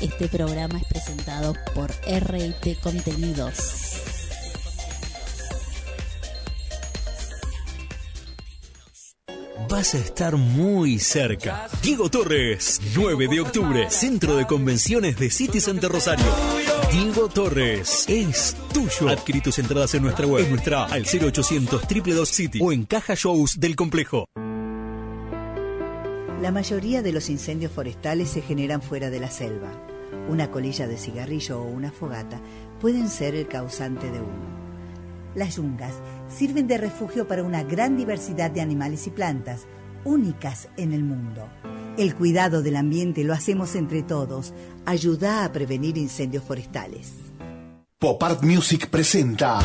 Este programa es presentado por RT Contenidos. Vas a estar muy cerca. Diego Torres, 9 de octubre, Centro de Convenciones de City Center Rosario. Diego Torres, es tuyo. Adquirí tus entradas en nuestra web, en nuestra al 0800 222 City o en Caja Shows del complejo. La mayoría de los incendios forestales se generan fuera de la selva. Una colilla de cigarrillo o una fogata pueden ser el causante de uno. Las yungas sirven de refugio para una gran diversidad de animales y plantas, únicas en el mundo. El cuidado del ambiente lo hacemos entre todos. Ayuda a prevenir incendios forestales. Pop Art Music presenta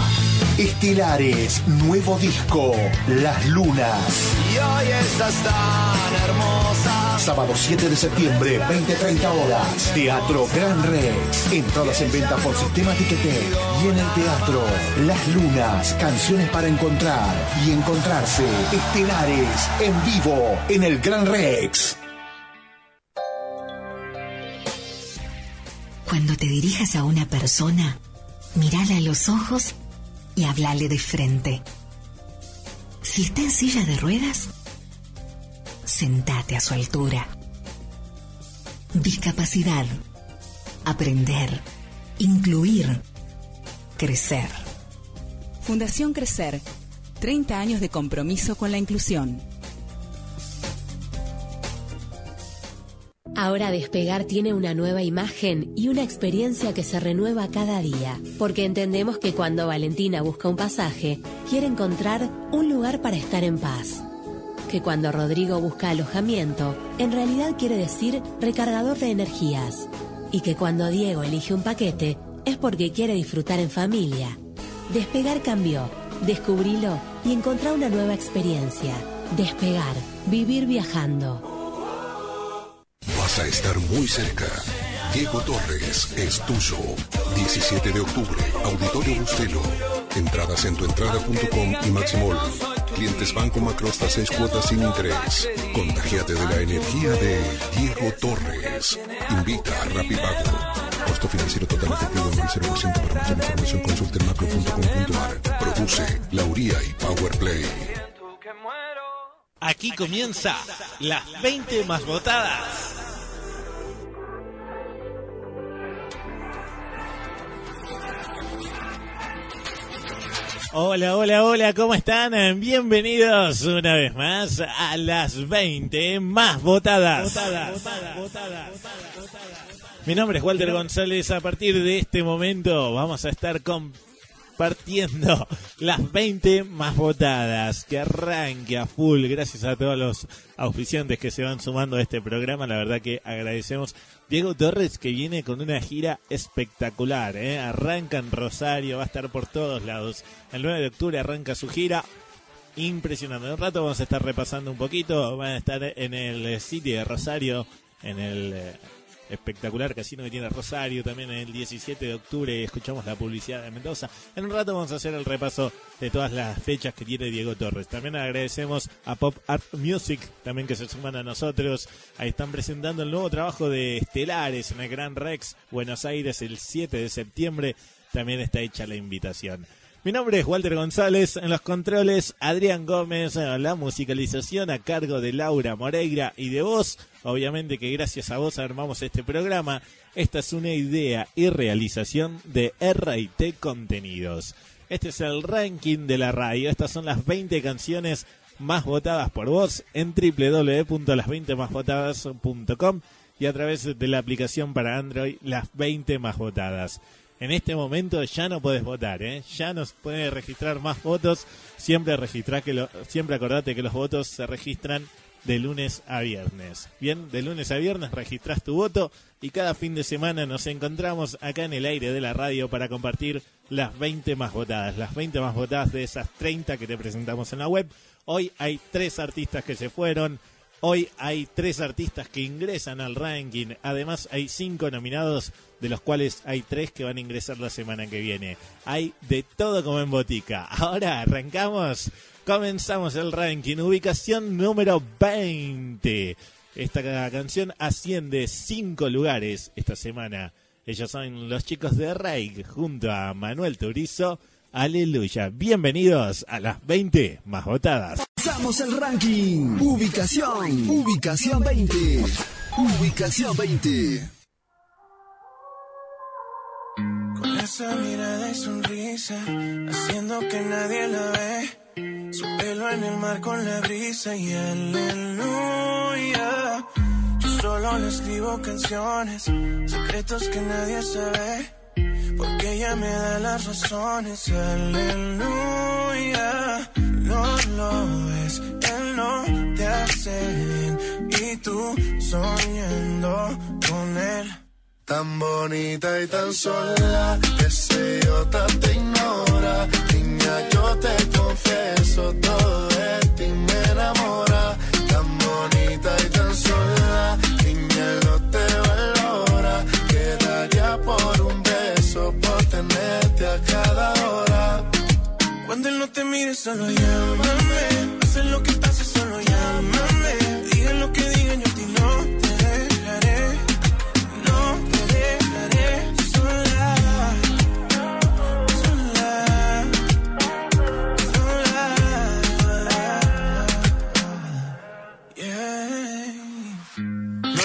Estelares, nuevo disco, Las Lunas. Y hoy estás tan hermosa. Sábado 7 de septiembre, 20-30 horas. Teatro Gran Rex. Entradas en venta por Sistema Ticketek. Y en el teatro, Las Lunas, canciones para encontrar y encontrarse. Estelares, en vivo, en el Gran Rex. Cuando te dirijas a una persona, mírala a los ojos y háblale de frente. Si está en silla de ruedas, sentate a su altura. Discapacidad. Aprender. Incluir. Crecer. Fundación Crecer. 30 años de compromiso con la inclusión. Ahora Despegar tiene una nueva imagen y una experiencia que se renueva cada día, porque entendemos que cuando Valentina busca un pasaje, quiere encontrar un lugar para estar en paz. Que cuando Rodrigo busca alojamiento, en realidad quiere decir recargador de energías. Y que cuando Diego elige un paquete, es porque quiere disfrutar en familia. Despegar cambió, descubrilo y encontrá una nueva experiencia. Despegar, vivir viajando. Vas a estar muy cerca. Diego Torres es tuyo. 17 de octubre, Auditorio Bustelo. Entradas en tuentrada.com y Maximol. Clientes Banco Macro hasta 6 cuotas sin interés. Contagiate de la energía de Diego Torres. Invita a Rapipago. Costo financiero total efectivo en 0% para mayor información consulte en macro.com.ar. Produce Lauría y Powerplay. Aquí comienza las 20 más votadas. Hola, hola, hola, ¿cómo están? Bienvenidos una vez más a las 20 más votadas. Mi nombre es Walter González. A partir de este momento vamos a estar compartiendo las 20 más votadas. Que arranque a full. Gracias a todos los auspiciantes que se van sumando a este programa. La verdad que agradecemos. Diego Torres que viene con una gira espectacular. ¿eh? Arranca en Rosario, va a estar por todos lados. El 9 de octubre arranca su gira. Impresionante. En un rato vamos a estar repasando un poquito. Van a estar en el sitio de Rosario, en el eh, espectacular casino que tiene Rosario. También el 17 de octubre escuchamos la publicidad de Mendoza. En un rato vamos a hacer el repaso de todas las fechas que tiene Diego Torres. También agradecemos a Pop Art Music, también que se suman a nosotros. Ahí están presentando el nuevo trabajo de Estelares en el Gran Rex, Buenos Aires, el 7 de septiembre. También está hecha la invitación. Mi nombre es Walter González, en los controles Adrián Gómez, la musicalización a cargo de Laura Moreira y de vos. Obviamente que gracias a vos armamos este programa. Esta es una idea y realización de RT Contenidos. Este es el ranking de la radio. Estas son las 20 canciones más votadas por vos en www.las20másvotadas.com y a través de la aplicación para Android Las 20 más votadas. En este momento ya no puedes votar, ¿eh? ya no puedes registrar más votos. Siempre registra que lo, siempre acordate que los votos se registran de lunes a viernes. Bien, de lunes a viernes registras tu voto y cada fin de semana nos encontramos acá en el aire de la radio para compartir las 20 más votadas, las 20 más votadas de esas 30 que te presentamos en la web. Hoy hay tres artistas que se fueron. Hoy hay tres artistas que ingresan al ranking. Además hay cinco nominados, de los cuales hay tres que van a ingresar la semana que viene. Hay de todo como en botica. Ahora arrancamos. Comenzamos el ranking. Ubicación número 20. Esta canción asciende cinco lugares esta semana. Ellos son los chicos de Rey junto a Manuel Turizo. Aleluya. Bienvenidos a las 20 más votadas. Pasamos el ranking. Ubicación. Ubicación 20. Ubicación 20. Con esa mirada y sonrisa, haciendo que nadie la ve. Su pelo en el mar con la brisa y aleluya. Yo solo le escribo canciones, secretos que nadie sabe. Porque ella me da las razones, aleluya. No lo ves, él no te hace bien. Y tú soñando con él. Tan bonita y tan sola, que yo te ignora. Niña, yo te confieso, todo de ti me enamora. Tan bonita y tan sola, niña, no te valora. Quedaría por un beso, por tenerte a cada. Él no te mire, solo llámame. Hace lo que pase, solo llámame.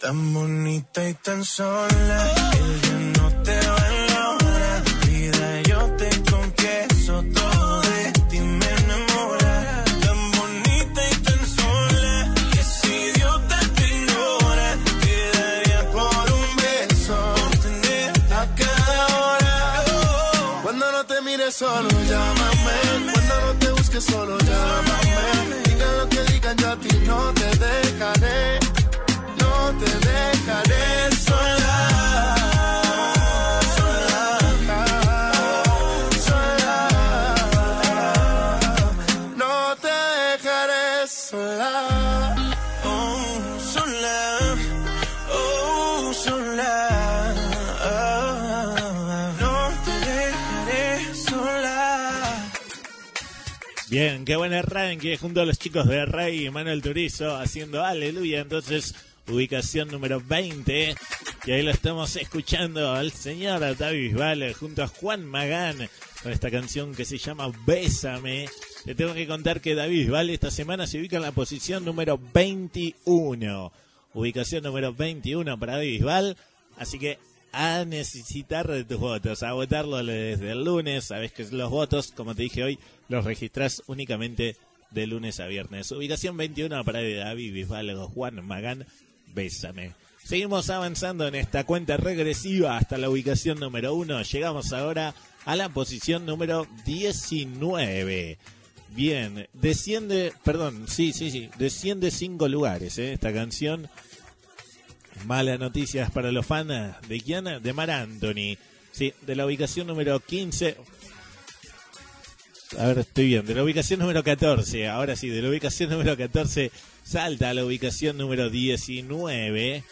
Tan bonita y tan sola, ella no te valora. Vida, yo te confieso, todo de ti me enamora. Tan bonita y tan sola, que si idiota te ignora, quedaría por un beso, por tenerte a cada hora. Cuando no te mires solo, llámame. Cuando no te busques solo, llámame. Digan lo que digan, yo a ti no Bien, qué buen arranque junto a los chicos de Rey y Manuel Turizo haciendo aleluya. Entonces, ubicación número 20. Y ahí lo estamos escuchando al señor David Bisbal junto a Juan Magán con esta canción que se llama Bésame. Le tengo que contar que David Bisbal esta semana se ubica en la posición número 21. Ubicación número 21 para David Bisbal. Así que a necesitar de tus votos, a votarlo desde el lunes. Sabes que los votos, como te dije hoy, los registras únicamente de lunes a viernes. Ubicación 21 para David Bisbal, Juan Magán, Bésame. Seguimos avanzando en esta cuenta regresiva hasta la ubicación número 1. Llegamos ahora a la posición número 19. Bien, desciende, perdón, sí, sí, sí, desciende cinco lugares ¿eh? esta canción. Malas noticias para los fans de Kiana, de Mar Anthony. Sí, de la ubicación número 15. A ver, estoy bien. De la ubicación número 14. Ahora sí, de la ubicación número 14 salta a la ubicación número 19.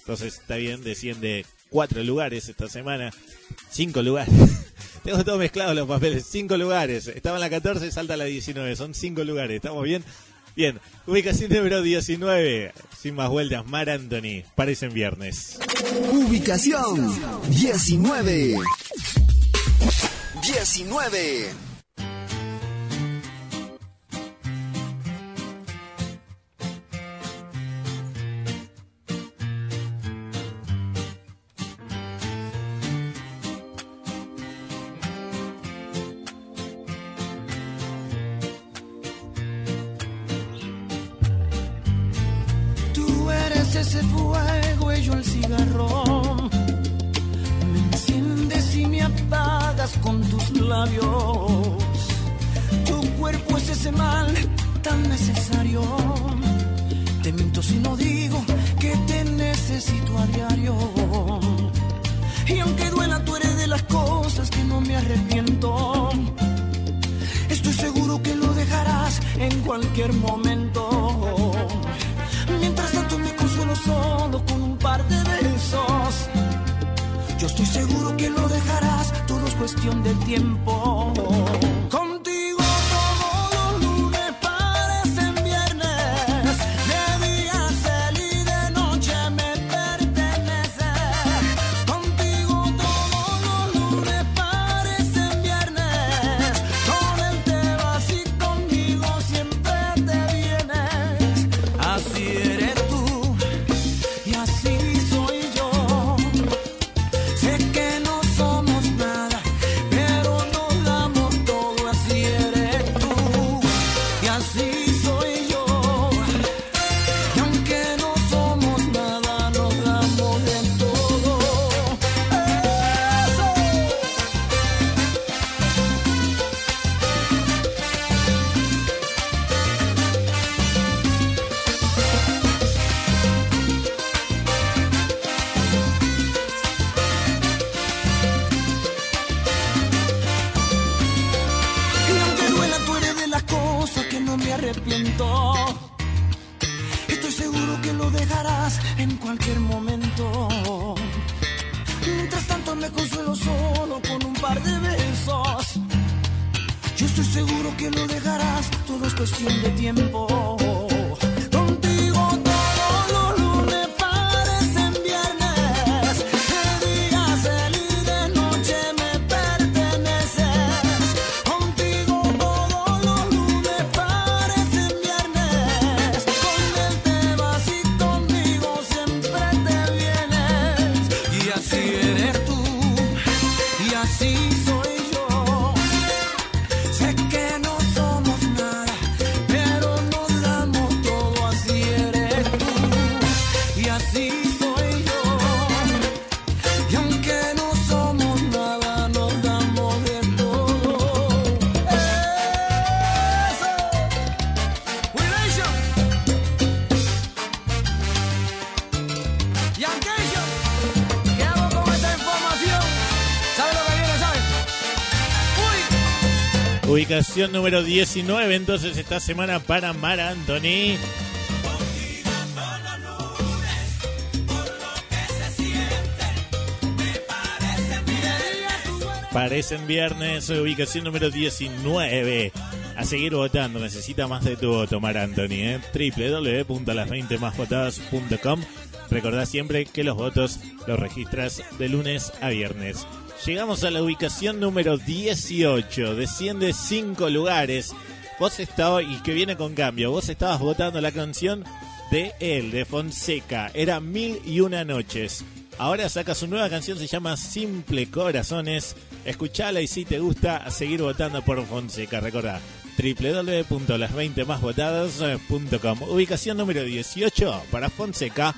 Entonces está bien, desciende cuatro lugares esta semana. Cinco lugares. Tengo todo mezclado los papeles. Cinco lugares. Estaba en la 14, salta a la 19. Son cinco lugares. ¿Estamos bien? Bien. Ubicación número 19. Sin más vueltas, Mar Anthony. Parecen viernes. Ubicación 19. 19. Ubicación número 19 entonces esta semana para Mar Anthony. Parecen viernes, ubicación número 19. A seguir votando, necesita más de tu voto, Mar Anthony. ¿eh? www.las20másvotadas.com. Recordá siempre que los votos los registras de lunes a viernes. Llegamos a la ubicación número 18. Desciende 5 lugares. Vos estabas, y que viene con cambio, vos estabas votando la canción de él, de Fonseca. Era Mil y Una Noches. Ahora saca su nueva canción, se llama Simple Corazones. Escuchala y si te gusta, seguir votando por Fonseca. Recordá, www.las20másvotadas.com. Ubicación número 18 para Fonseca.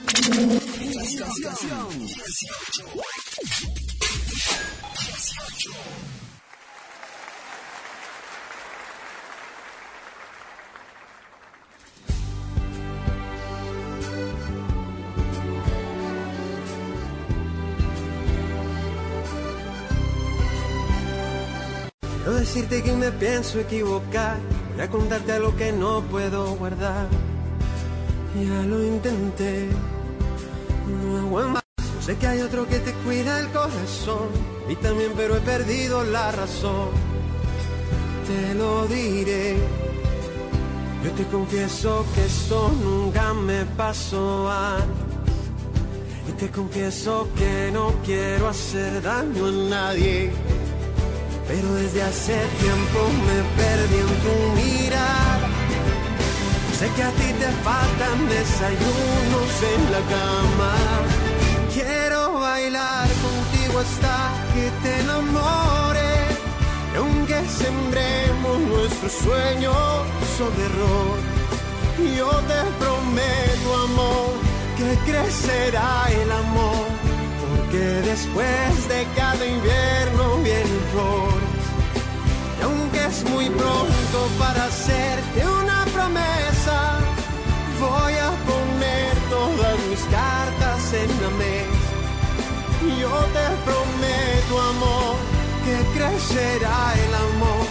No decirte que me pienso equivocar, voy a contarte algo que no puedo guardar. Ya lo intenté, no. Yo sé que hay otro que te cuida el corazón, y también, pero he perdido la razón. Te lo diré, yo te confieso que esto nunca me pasó antes. Y te confieso que no quiero hacer daño a nadie. Pero desde hace tiempo me perdí en tu mirada. Sé que a ti te faltan desayunos en la cama. Quiero bailar contigo hasta que te enamore. Aunque sembremos nuestros sueños sobre error, yo te prometo, amor, que crecerá el amor. Porque después de cada invierno vienen flores. Y aunque es muy pronto para hacerte una promesa, voy a poner todas mis cartas en la mes. Yo te prometo, amor, que crecerá el amor.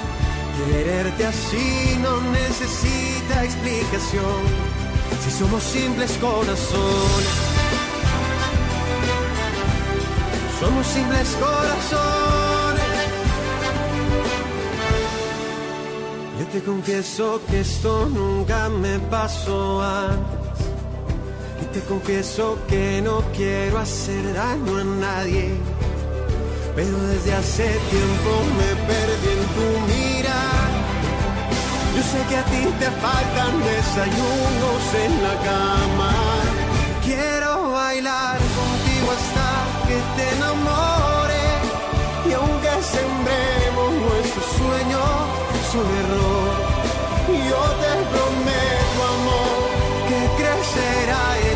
Quererte así no necesita explicación. Si somos simples corazones. Somos simples corazones. Yo te confieso que esto nunca me pasó antes Confieso que no quiero hacer daño a nadie. Pero desde hace tiempo me perdí en tu mirar. Yo sé que a ti te faltan desayunos en la cama. Quiero bailar contigo hasta que te enamore. Y aunque sembremos nuestros sueños son error, yo te prometo, amor, que crecerá.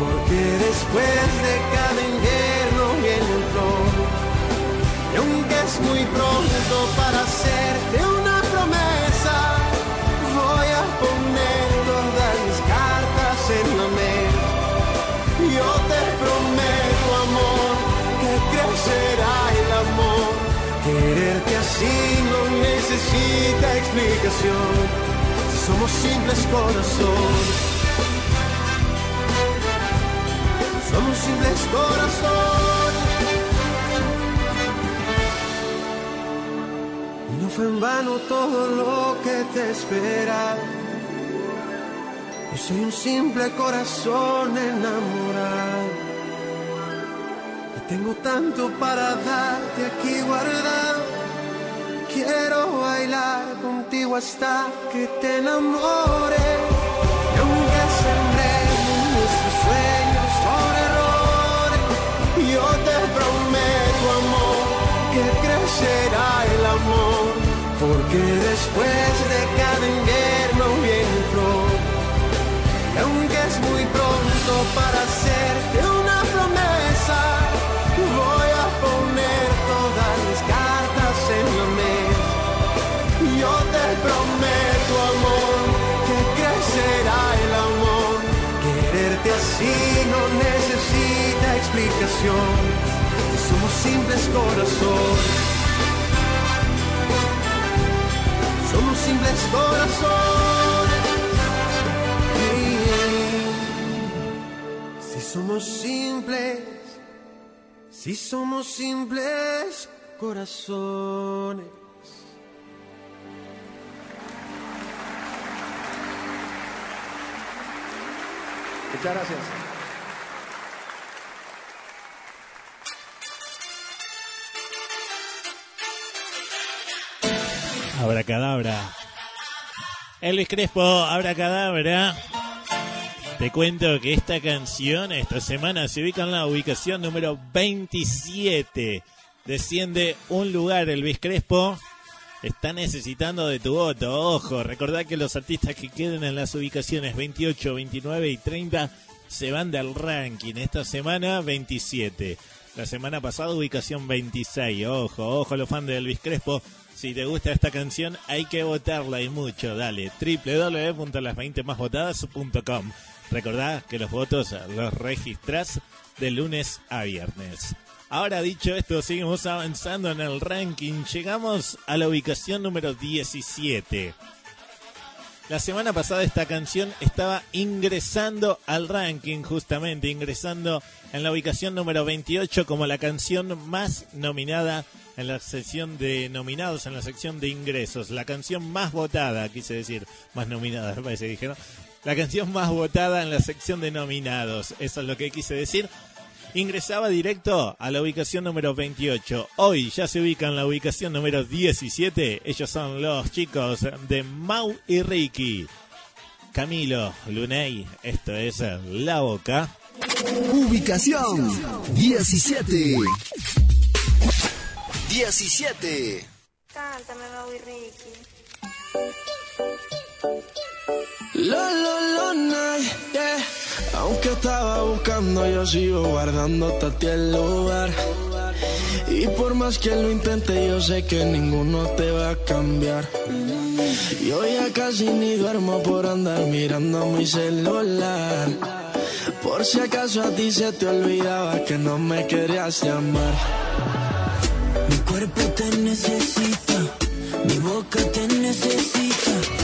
Porque después de cada invierno viene el flor. Y aunque es muy pronto para hacerte una promesa, voy a poner todas mis cartas en la mesa. Yo te prometo, amor, que crecerá el amor. Quererte así no necesita explicación. Somos simples corazones. Somos simples corazones. Y no fue en vano todo lo que te espera. Yo soy un simple corazón enamorado. Y tengo tanto para darte aquí guardado. Quiero bailar contigo hasta que te enamores. Yo te prometo, amor, que crecerá el amor. Porque después de cada invierno. Y aunque es muy pronto para hacerte una promesa, voy a poner todas mis cartas en la mesa. Yo te prometo, amor, que crecerá el amor. Quererte así no necesita explicación. Somos simples corazones. Somos simples corazones. Si somos simples, si somos simples corazones. Muchas gracias. Abracadabra. Elvis Crespo, Abracadabra. Te cuento que esta canción esta semana se ubica en la ubicación número 27. Desciende un lugar Elvis Crespo. Está necesitando de tu voto. Ojo, recordad que los artistas que queden en las ubicaciones 28, 29 y 30 se van del ranking. Esta semana 27. La semana pasada ubicación 26. Ojo, ojo los fans de Elvis Crespo. Si te gusta esta canción hay que votarla y mucho. Dale, www.las20másvotadas.com. Recordá que los votos los registrás de lunes a viernes. Ahora dicho esto, seguimos avanzando en el ranking. Llegamos a la ubicación número 17. La semana pasada esta canción estaba ingresando al ranking, justamente ingresando en la ubicación número 28 como la canción más nominada en la sección de nominados, en la sección de ingresos. La canción más votada, quise decir, más nominada, me parece que dije, ¿no? La canción más votada en la sección de nominados, eso es lo que quise decir ingresaba directo a la ubicación número 28. Hoy ya se ubica en la ubicación número 17. Ellos son los chicos de Mau y Ricky. Camilo, Luney, esto es La Boca. Ubicación 17. 17. Cántame, Mau y Ricky. Lo, lo, lo, night, yeah. Aunque estaba buscando, yo sigo guardándote a ti el lugar. Y por más que lo intente, yo sé que ninguno te va a cambiar. Yo ya casi ni duermo por andar mirando mi celular. Por si acaso a ti se te olvidaba que no me querías llamar. Cuerpo te necesita, mi boca te necesita.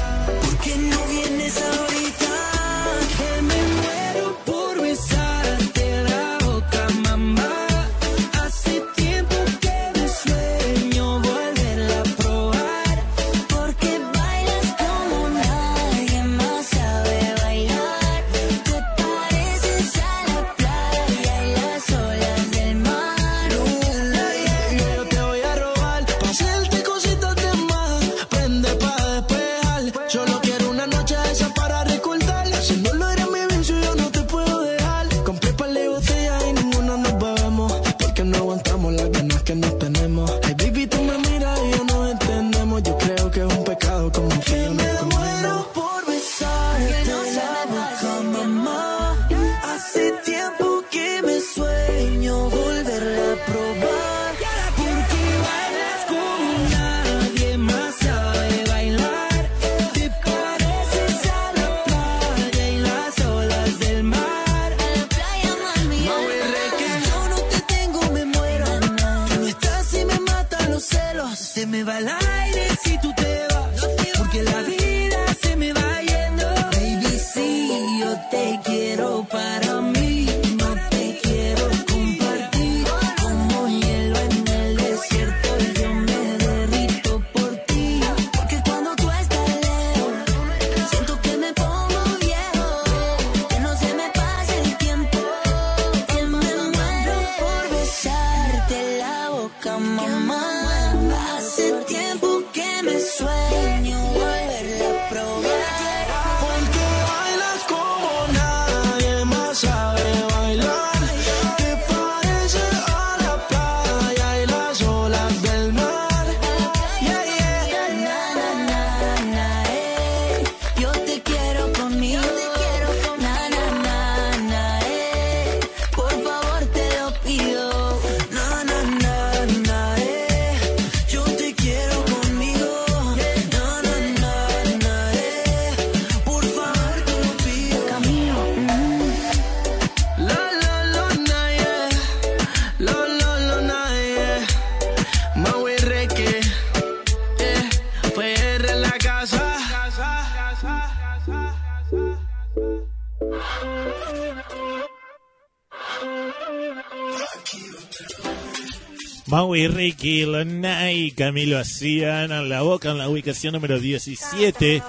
Y Ricky, Lonay, Camilo hacían en la boca en la ubicación número 17.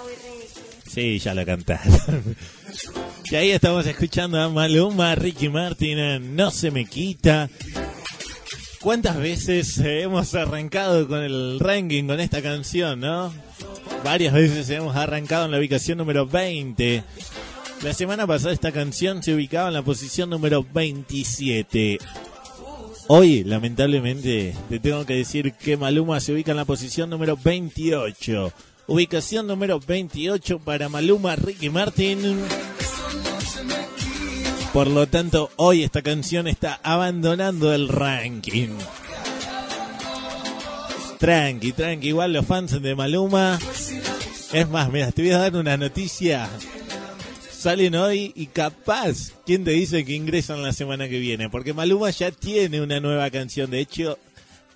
Sí, ya la cantaron. Y ahí estamos escuchando a Maluma, Ricky Martin, No se me quita. ¿Cuántas veces hemos arrancado con el ranking con esta canción, no? Varias veces hemos arrancado en la ubicación número 20. La semana pasada esta canción se ubicaba en la posición número 27. Hoy, lamentablemente, te tengo que decir que Maluma se ubica en la posición número 28. Ubicación número 28 para Maluma Ricky Martin. Por lo tanto, hoy esta canción está abandonando el ranking. Tranqui, tranqui, igual los fans de Maluma. Es más, mira, te voy a dar una noticia. Salen hoy y capaz, ¿quién te dice que ingresan la semana que viene? Porque Maluma ya tiene una nueva canción. De hecho,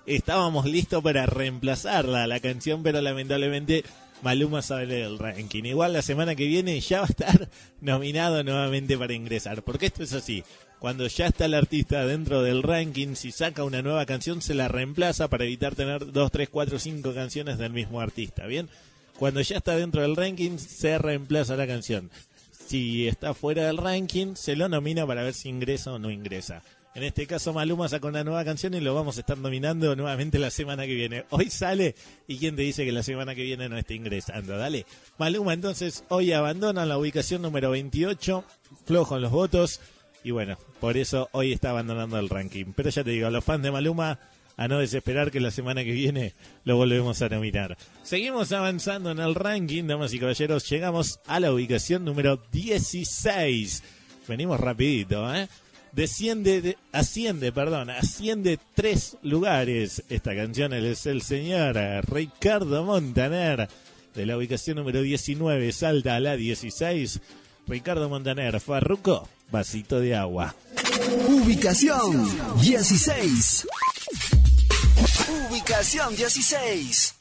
estábamos listos para reemplazarla, la canción, pero lamentablemente Maluma sale del ranking. Igual la semana que viene ya va a estar nominado nuevamente para ingresar. Porque esto es así. Cuando ya está el artista dentro del ranking, si saca una nueva canción, se la reemplaza para evitar tener dos, tres, cuatro, cinco canciones del mismo artista. ¿Bien? Cuando ya está dentro del ranking, se reemplaza la canción. Si está fuera del ranking, se lo nomina para ver si ingresa o no ingresa. En este caso, Maluma sacó una nueva canción y lo vamos a estar nominando nuevamente la semana que viene. Hoy sale y quién te dice que la semana que viene no está ingresando. Dale. Maluma entonces hoy abandona la ubicación número 28, flojo en los votos. Y bueno, por eso hoy está abandonando el ranking. Pero ya te digo, a los fans de Maluma, a no desesperar que la semana que viene lo volvemos a nominar. Seguimos avanzando en el ranking, damas y caballeros. Llegamos a la ubicación número 16. Venimos rapidito, ¿eh? Desciende, de- asciende, perdón, asciende tres lugares. Esta canción es el señor Ricardo Montaner. De la ubicación número 19 salta a la 16. Ricardo Montaner, Farruco, vasito de agua. Ubicación 16. Ubicación 16.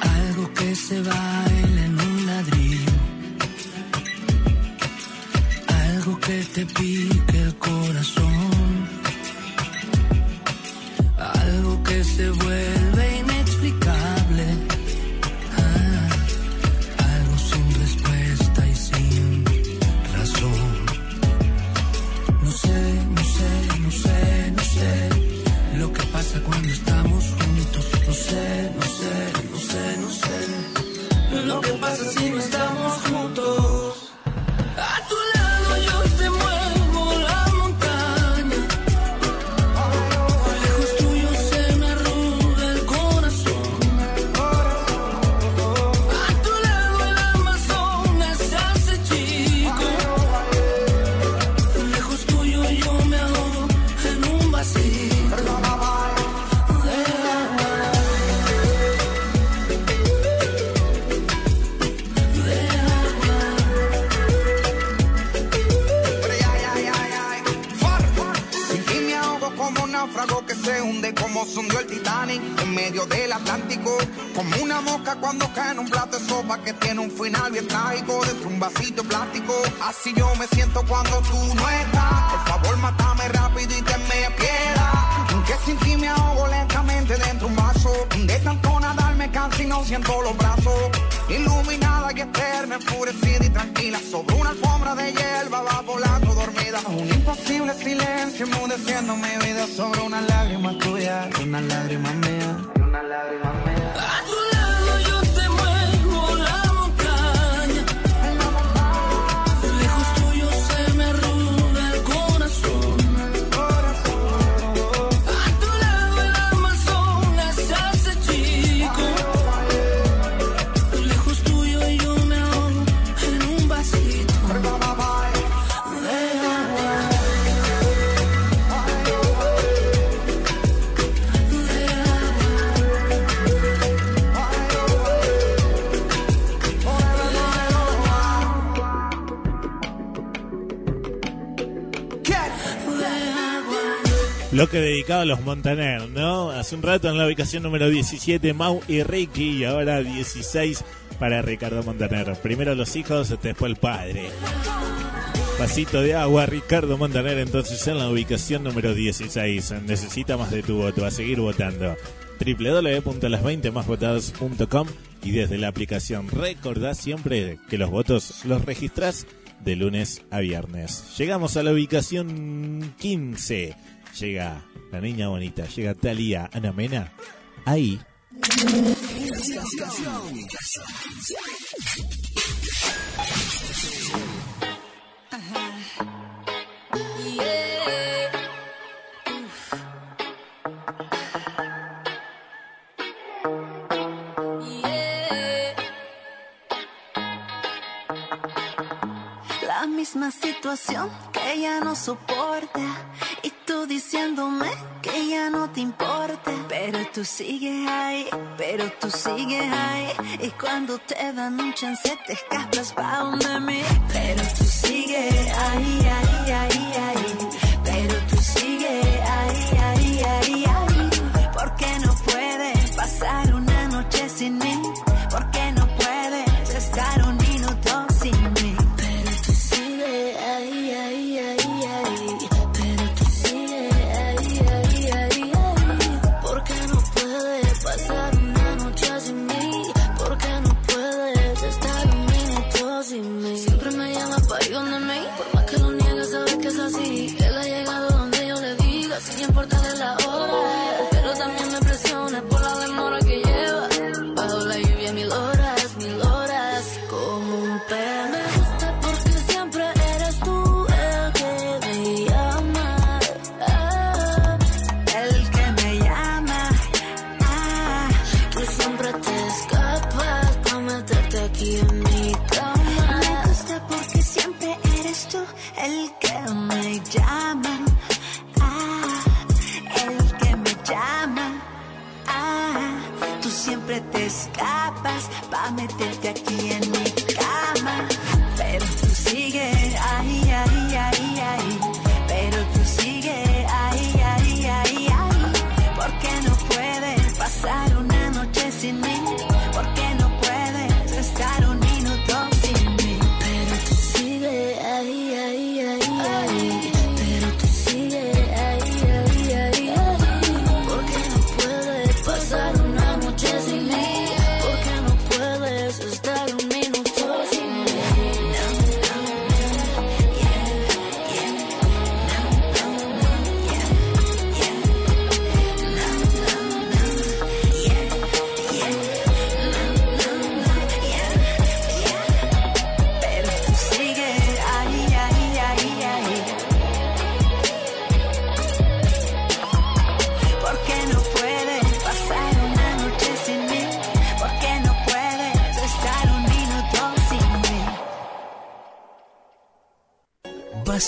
Algo que se baila en un ladrillo. Algo que te pique del Atlántico. Como una mosca cuando cae en un plato de sopa que tiene un final bien trágico dentro de un vasito plástico. Así yo me siento cuando tú no estás. Por favor, mátame rápido y tenme piedad. Que sin ti me ahogo lentamente dentro de un vaso. De tanto nadar me canso y no siento los brazos. Iluminada y eterna, enfurecida y tranquila. Sobre una alfombra de hierba va volando dormida. Un imposible silencio enmudeciendo mi vida sobre una lágrima tuya, una lágrima mía. Una lágrima mía. A Bloque dedicado a los Montaner, ¿no? Hace un rato en la ubicación número 17, Mau y Ricky, y ahora 16 para Ricardo Montaner. Primero los hijos, después el padre. Vasito de agua, Ricardo Montaner, entonces en la ubicación número 16. Necesita más de tu voto, a seguir votando. www.las20másvotadas.com y desde la aplicación recordá siempre que los votos los registrás de lunes a viernes. Llegamos a la ubicación 15. Llega la niña bonita, llega Talía Ana Mena. Ahí. La misma situación que ya no soporta diciéndome que ya no te importa, pero tú sigues ahí, pero tú sigues ahí. Y cuando te dan un chance te escapas pa' donde mí, pero tú sigues ahí, ahí, ahí, ahí, pero tú sigues ahí, ahí, ahí, ahí, porque no puedes pasar una noche sin mí,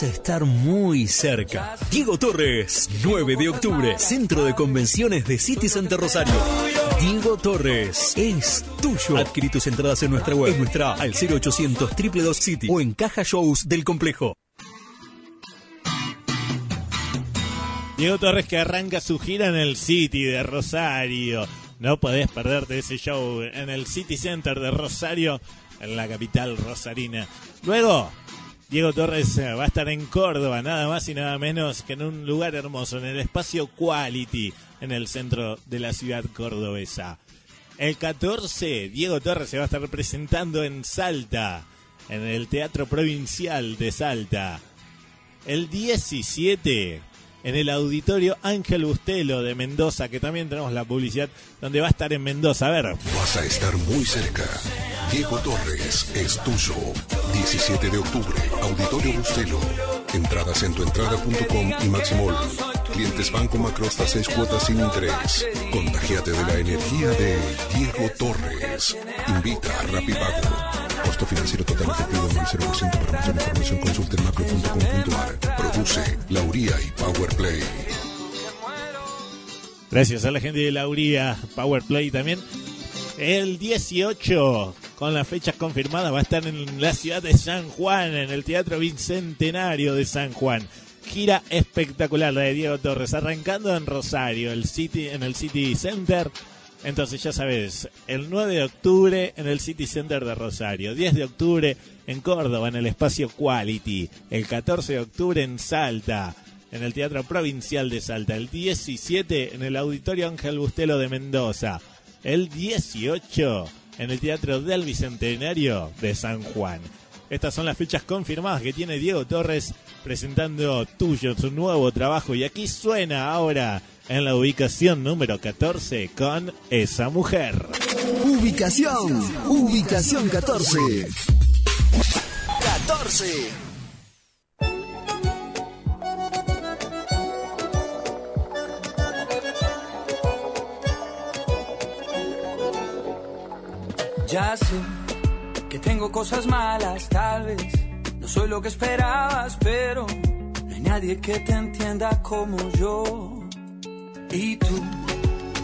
A estar muy cerca. Diego Torres, 9 de octubre, Centro de Convenciones de City Center Rosario. Diego Torres, es tuyo. Adquirí tus entradas en nuestra web, en nuestra al 0800 222 City o en caja shows del complejo. Diego Torres que arranca su gira en el City de Rosario. No podés perderte ese show en el City Center de Rosario, en la capital rosarina. Luego, Diego Torres eh, va a estar en Córdoba, nada más y nada menos que en un lugar hermoso, en el espacio Quality, en el centro de la ciudad cordobesa. El 14, Diego Torres se va a estar presentando en Salta, en el Teatro Provincial de Salta. El 17, en el Auditorio Ángel Bustelo de Mendoza, que también tenemos la publicidad, donde va a estar en Mendoza. A ver, Vas a estar muy cerca. Diego Torres es tuyo. 17 de octubre, Auditorio Bustelo. Entradas en tuentrada.com y Maximol. Clientes Banco Macro hasta 6 cuotas sin interés. Contagiate de la energía de Diego Torres. Invita a Rapipago. Costo financiero total efectivo en el 0% para mayor información consulte en macro.com.ar. Produce Lauría y Powerplay. Gracias a la gente de Lauría, Powerplay también. El 18, con las fechas confirmadas, va a estar en la ciudad de San Juan, en el Teatro Bicentenario de San Juan. Gira espectacular la de Diego Torres, arrancando en Rosario, el City, en el City Center. Entonces ya sabes, el 9 de octubre en el City Center de Rosario, 10 de octubre en Córdoba, en el espacio Quality, el 14 de octubre en Salta, en el Teatro Provincial de Salta, el 17 en el Auditorio Ángel Bustelo de Mendoza, el 18 en el Teatro del Bicentenario de San Juan. Estas son las fechas confirmadas que tiene Diego Torres presentando tuyo su nuevo trabajo y aquí suena ahora en la ubicación número 14 con esa mujer. Ubicación, ubicación 14. 14. Ya sé que tengo cosas malas, tal vez no soy lo que esperabas, pero no hay nadie que te entienda como yo. Y tú,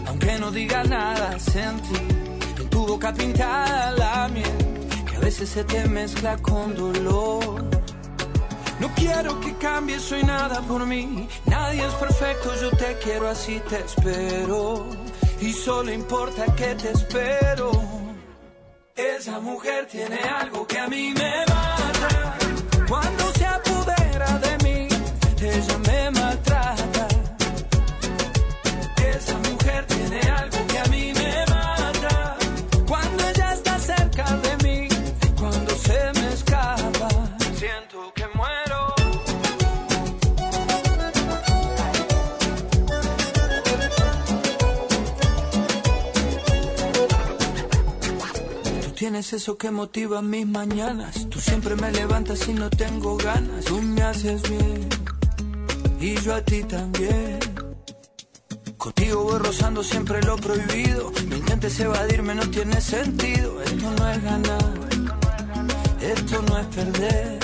aunque no digas nada, sentí en tu boca pintada la miel, que a veces se te mezcla con dolor. No quiero que cambies, soy nada por mí. Nadie es perfecto, yo te quiero así, te espero. Y solo importa que te espero. Esa mujer tiene algo que a mí me mata. Cuando se apodera de mí, ella me maltrata. Tienes eso que motiva mis mañanas. Tú siempre me levantas y no tengo ganas. Tú me haces bien y yo a ti también. Contigo voy rozando siempre lo prohibido. No intentes evadirme, no tiene sentido. Esto no es ganar, esto no es perder.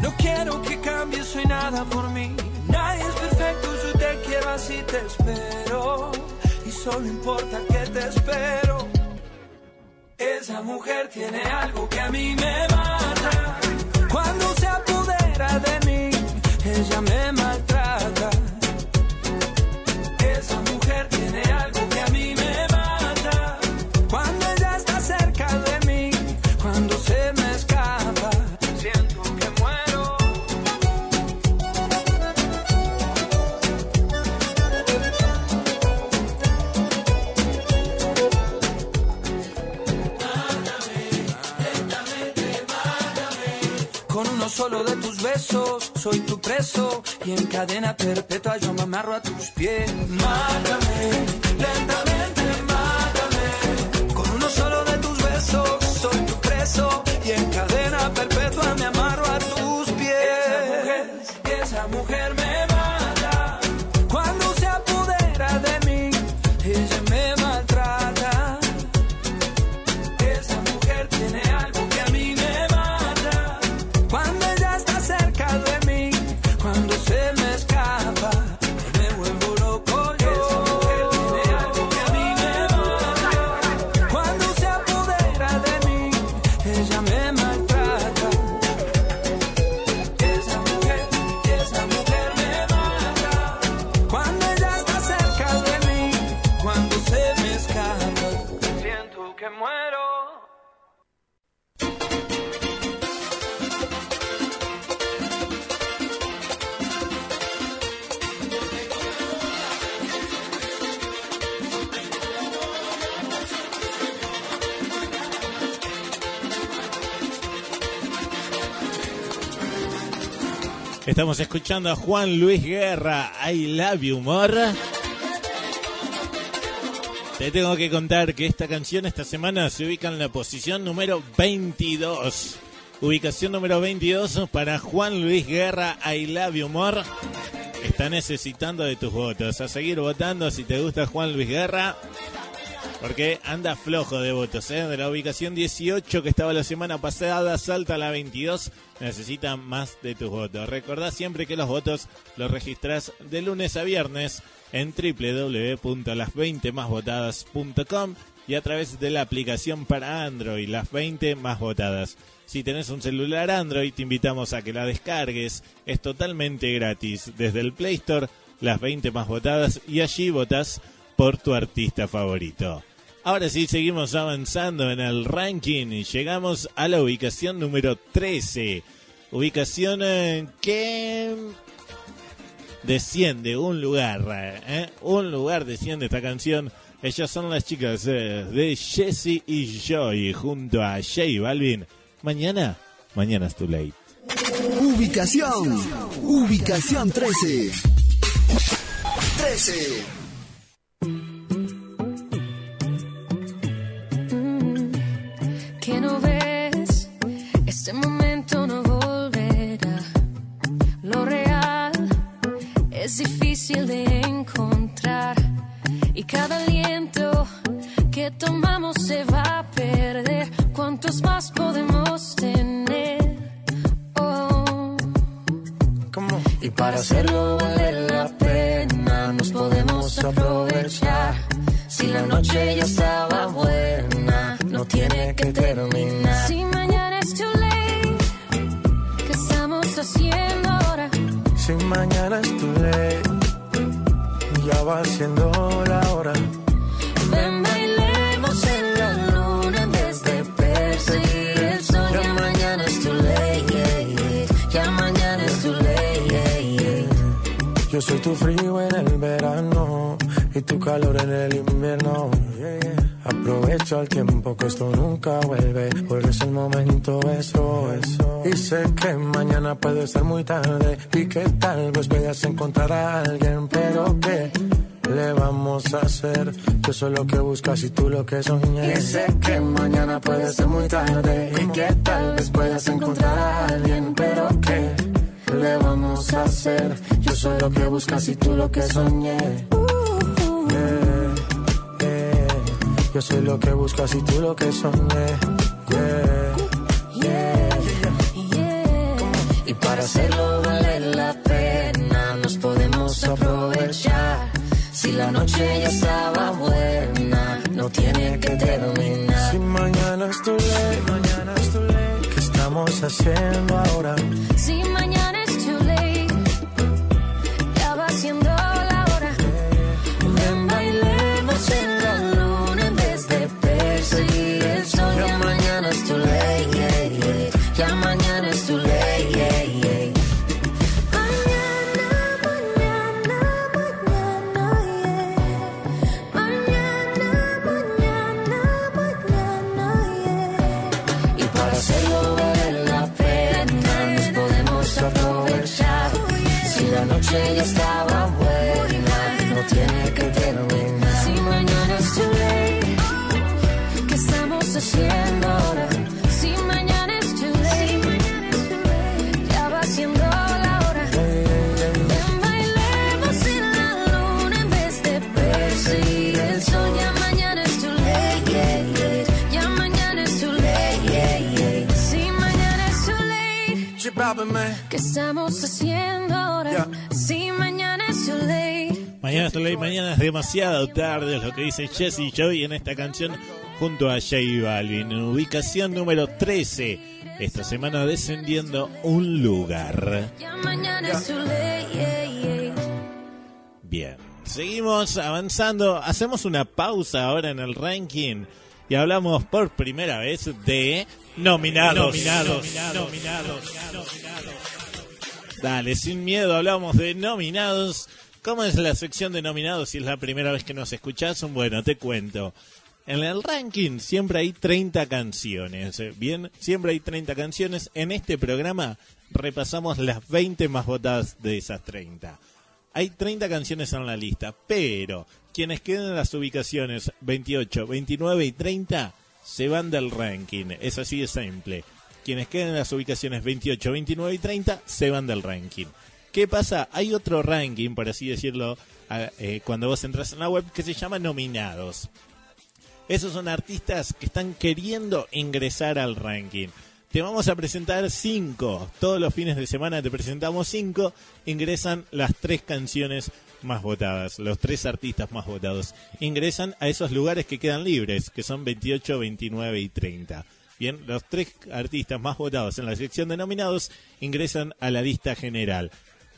No quiero que cambies, soy nada por mí. Nadie es perfecto, yo te quiero así, te espero. Y solo importa que te espero. Esa mujer tiene algo que a mí me mata. Cuando se apodera de mí, ella me maltrata. Solo de tus besos soy tu preso y en cadena perpetua yo me amarro a tus pies. Mátame, lentamente mátame. Con uno solo de tus besos soy tu preso y en cadena perpetua me amarro a tus pies. Esa mujer, esa mujer Estamos escuchando a Juan Luis Guerra, I Love You More. Te tengo que contar que esta canción esta semana se ubica en la posición número 22. Ubicación número 22 para Juan Luis Guerra, I Love You More. Está necesitando de tus votos. A seguir votando si te gusta Juan Luis Guerra. Porque anda flojo de votos, ¿eh? De la ubicación 18 que estaba la semana pasada, salta a la 22. Necesita más de tus votos. Recordá siempre que los votos los registrás de lunes a viernes en www.las20másvotadas.com y a través de la aplicación para Android, las 20 más votadas. Si tenés un celular Android, te invitamos a que la descargues. Es totalmente gratis desde el Play Store, las 20 más votadas, y allí votas por tu artista favorito. Ahora sí, seguimos avanzando en el ranking y llegamos a la ubicación número 13. Ubicación eh, que desciende un lugar, ¿eh? un lugar desciende esta canción. Ellas son las chicas eh, de Jesse y Joy junto a J Balvin. Mañana, mañana es too late. Ubicación. Ubicación 13. 13. Encontrar y cada aliento que tomamos se va a perder. ¿Cuántos más podemos tener? Oh. Y para hacerlo vale la pena, nos podemos aprovechar. Si la noche ya estaba buena, no tiene que terminar. Si mañana es too late, ¿qué estamos haciendo ahora? Si mañana es tu ley, ya va siendo la hora. Ven, bailemos en la luna en vez de perseguir el sol. Ya mañana es too late, yeah, yeah. ya mañana es too late. yeah, yeah. Yo soy tu frío en el verano y tu calor en el invierno. Aprovecho el tiempo que esto nunca vuelve, porque es el momento eso, eso. Y sé que mañana puede ser muy tarde y que tal vez puedas encontrar a alguien, pero que le vamos a hacer? Yo soy lo que buscas y tú lo que soñé. Y sé que mañana puede ser muy tarde y que tal vez puedas encontrar a alguien, pero que le vamos a hacer? Yo soy lo que buscas y tú lo que soñé. Yo soy lo que buscas y tú lo que soñé. Yeah, yeah. Y para hacerlo vale la pena, nos podemos aprovechar. Si la noche ya estaba buena no tiene que terminar. Si mañana es tu ley, mañana es tu ley. ¿Qué estamos haciendo ahora? Si mañana ¿qué estamos haciendo ahora? Si mañana es too late. Mañana es ley, mañana es demasiado tarde, es lo que dice Jesse Joy en esta canción junto a J Balvin. En ubicación número 13, esta semana descendiendo un lugar. Ya mañana es too late, yeah, yeah. Bien, seguimos avanzando. Hacemos una pausa ahora en el ranking y hablamos por primera vez de nominados. Nominados. Nominados. Dale, sin miedo, hablamos de nominados. ¿Cómo es la sección de nominados si es la primera vez que nos escuchás? Bueno, te cuento. En el ranking siempre hay 30 canciones. ¿eh? Bien, siempre hay 30 canciones. En este programa repasamos las 20 más votadas de esas 30. Hay 30 canciones en la lista, pero quienes queden en las ubicaciones 28, 29 y 30 se van del ranking. Es así de simple. Quienes queden en las ubicaciones 28, 29 y 30 se van del ranking. ¿Qué pasa? Hay otro ranking, por así decirlo, eh, cuando vos entras en la web, que se llama nominados. Esos son artistas que están queriendo ingresar al ranking. Te vamos a presentar cinco. Todos los fines de semana te presentamos cinco. Ingresan las tres canciones más votadas, los tres artistas más votados. Ingresan a esos lugares que quedan libres, que son 28, 29 y 30. Bien, los tres artistas más votados en la sección de nominados ingresan a la lista general.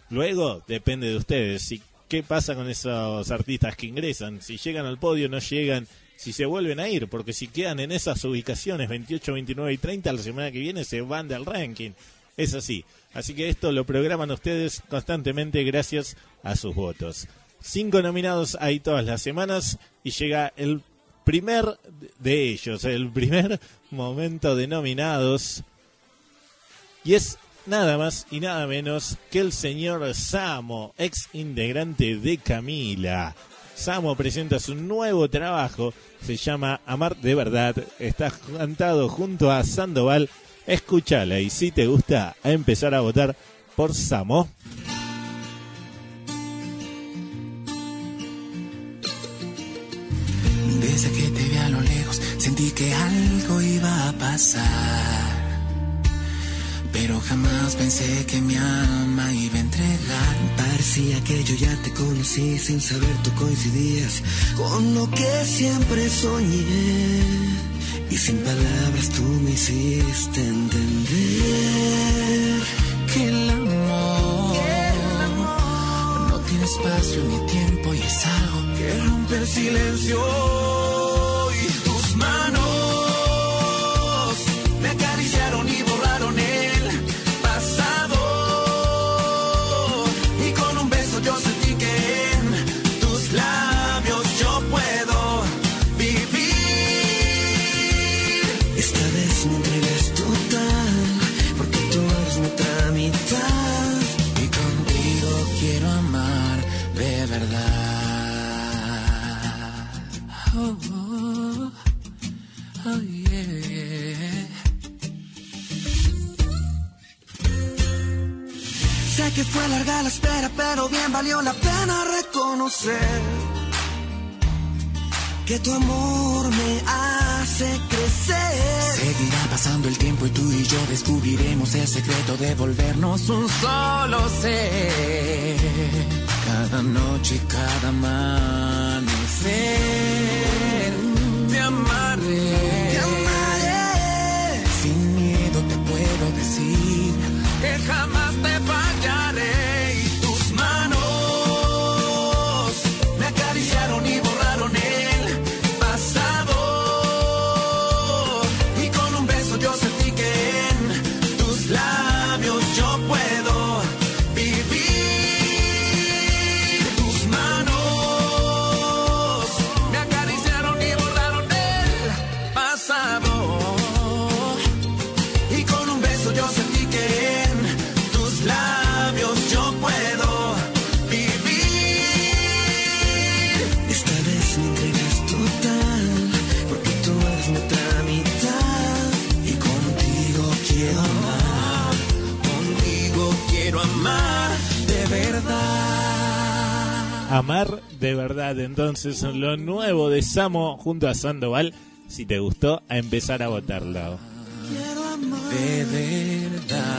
Luego depende de ustedes. Si, ¿Qué pasa con esos artistas que ingresan? Si llegan al podio, no llegan, si se vuelven a ir, porque si quedan en esas ubicaciones 28, 29 y 30, la semana que viene se van del ranking. Es así. Así que esto lo programan ustedes constantemente gracias a sus votos. Cinco nominados hay todas las semanas y llega el primer de ellos, el primer momento de nominados. Y es nada más y nada menos que el señor Samo, ex integrante de Camila. Samo presenta su nuevo trabajo, se llama Amar de Verdad, está cantado junto a Sandoval. Escúchala y si te gusta, a empezar a votar por Samo. A pasar. Pero jamás pensé que mi alma iba a entregar. Parecía que yo ya te conocí sin saber tú coincidías con lo que siempre soñé. Y sin palabras tú me hiciste entender que el amor no tiene espacio ni tiempo y es algo que rompe el silencio. Fue la espera, pero bien valió la pena reconocer que tu amor me hace crecer. Seguirá pasando el tiempo y tú y yo descubriremos el secreto de volvernos un solo ser. Cada noche y cada amanecer te amaré. Te amaré. Sin miedo te puedo decir que jamás Amar de verdad. Entonces, lo nuevo de Samo junto a Sandoval. Si te gustó, a empezar a votarlo. De verdad.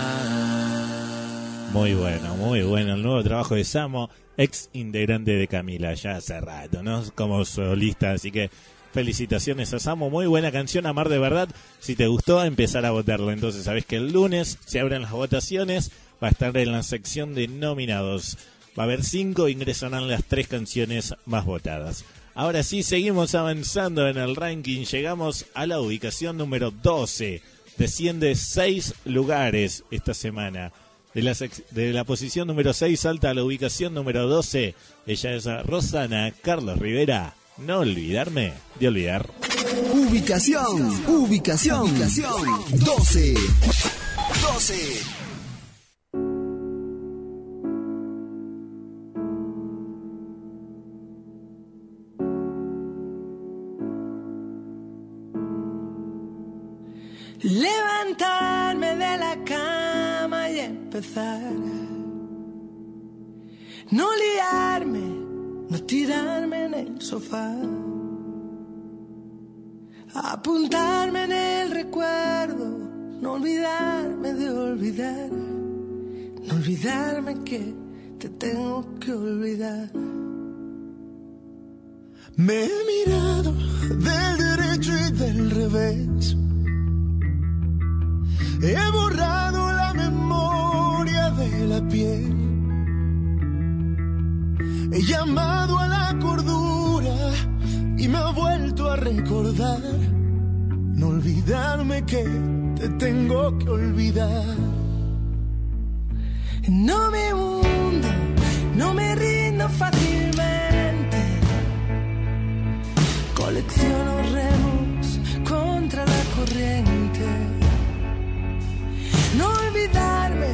Muy bueno, muy bueno. El nuevo trabajo de Samo, ex integrante de Camila, ya hace rato, ¿no? Como solista, así que felicitaciones a Samo. Muy buena canción, Amar de verdad. Si te gustó, a empezar a votarlo. Entonces, sabes que el lunes se abren las votaciones. Va a estar en la sección de nominados. Va a haber cinco, ingresarán las tres canciones más votadas. Ahora sí, seguimos avanzando en el ranking. Llegamos a la ubicación número 12. Desciende seis lugares esta semana. De la, de la posición número 6 salta a la ubicación número 12. Ella es Rosana Carlos Rivera. No olvidarme de olvidar. Ubicación, ubicación, ubicación 12. 12. Levantarme de la cama y empezar. No liarme, no tirarme en el sofá. Apuntarme en el recuerdo, no olvidarme de olvidar. No olvidarme que te tengo que olvidar. Me he mirado del derecho y del revés. He borrado la memoria de la piel. He llamado a la cordura y me ha vuelto a recordar. No olvidarme que te tengo que olvidar. No me hundo, no me rindo fácilmente. Colecciono remos contra la corriente. No olvidarme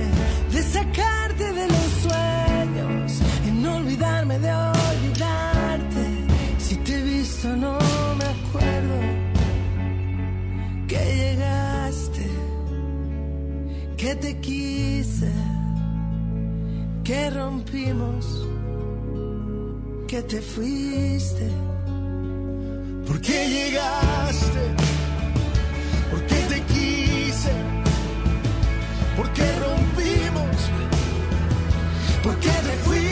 de sacarte de los sueños. Y no olvidarme de olvidarte. Si te he visto, no me acuerdo que llegaste, que te quise que rompimos, que te fuiste. ¿Por qué llegaste? ¿Por qué te quise? ¿Por qué rompimos? ¿Por qué te fuiste?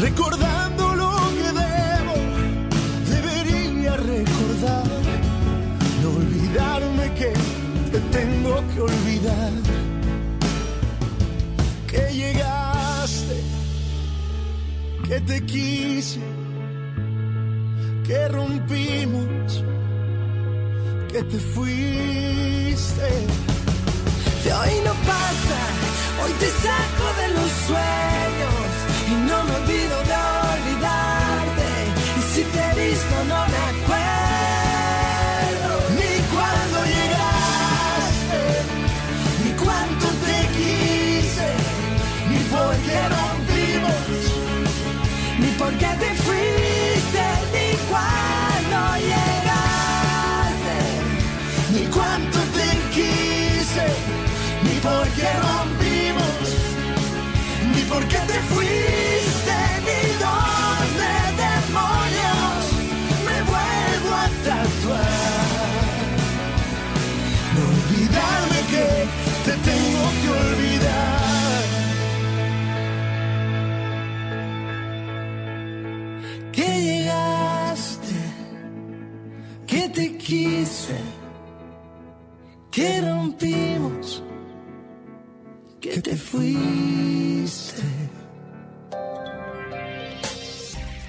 Recordando lo que debo, debería recordar. No olvidarme que te tengo que olvidar. Que llegaste, que te quise, que rompimos, que te fuiste. De hoy no pasa, hoy te saco de los sueños y no me olvido de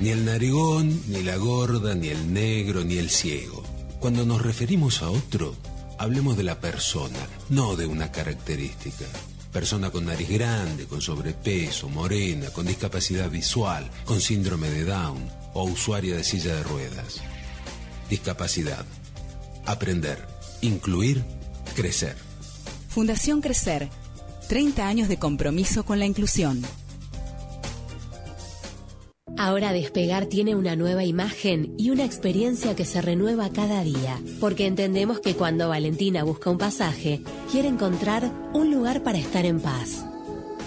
Ni el narigón, ni la gorda, ni el negro, ni el ciego. Cuando nos referimos a otro, hablemos de la persona, no de una característica. Persona con nariz grande, con sobrepeso, morena, con discapacidad visual, con síndrome de Down o usuaria de silla de ruedas. Discapacidad. Aprender. Incluir. Crecer. Fundación Crecer. 30 años de compromiso con la inclusión. Ahora Despegar tiene una nueva imagen y una experiencia que se renueva cada día, porque entendemos que cuando Valentina busca un pasaje, quiere encontrar un lugar para estar en paz.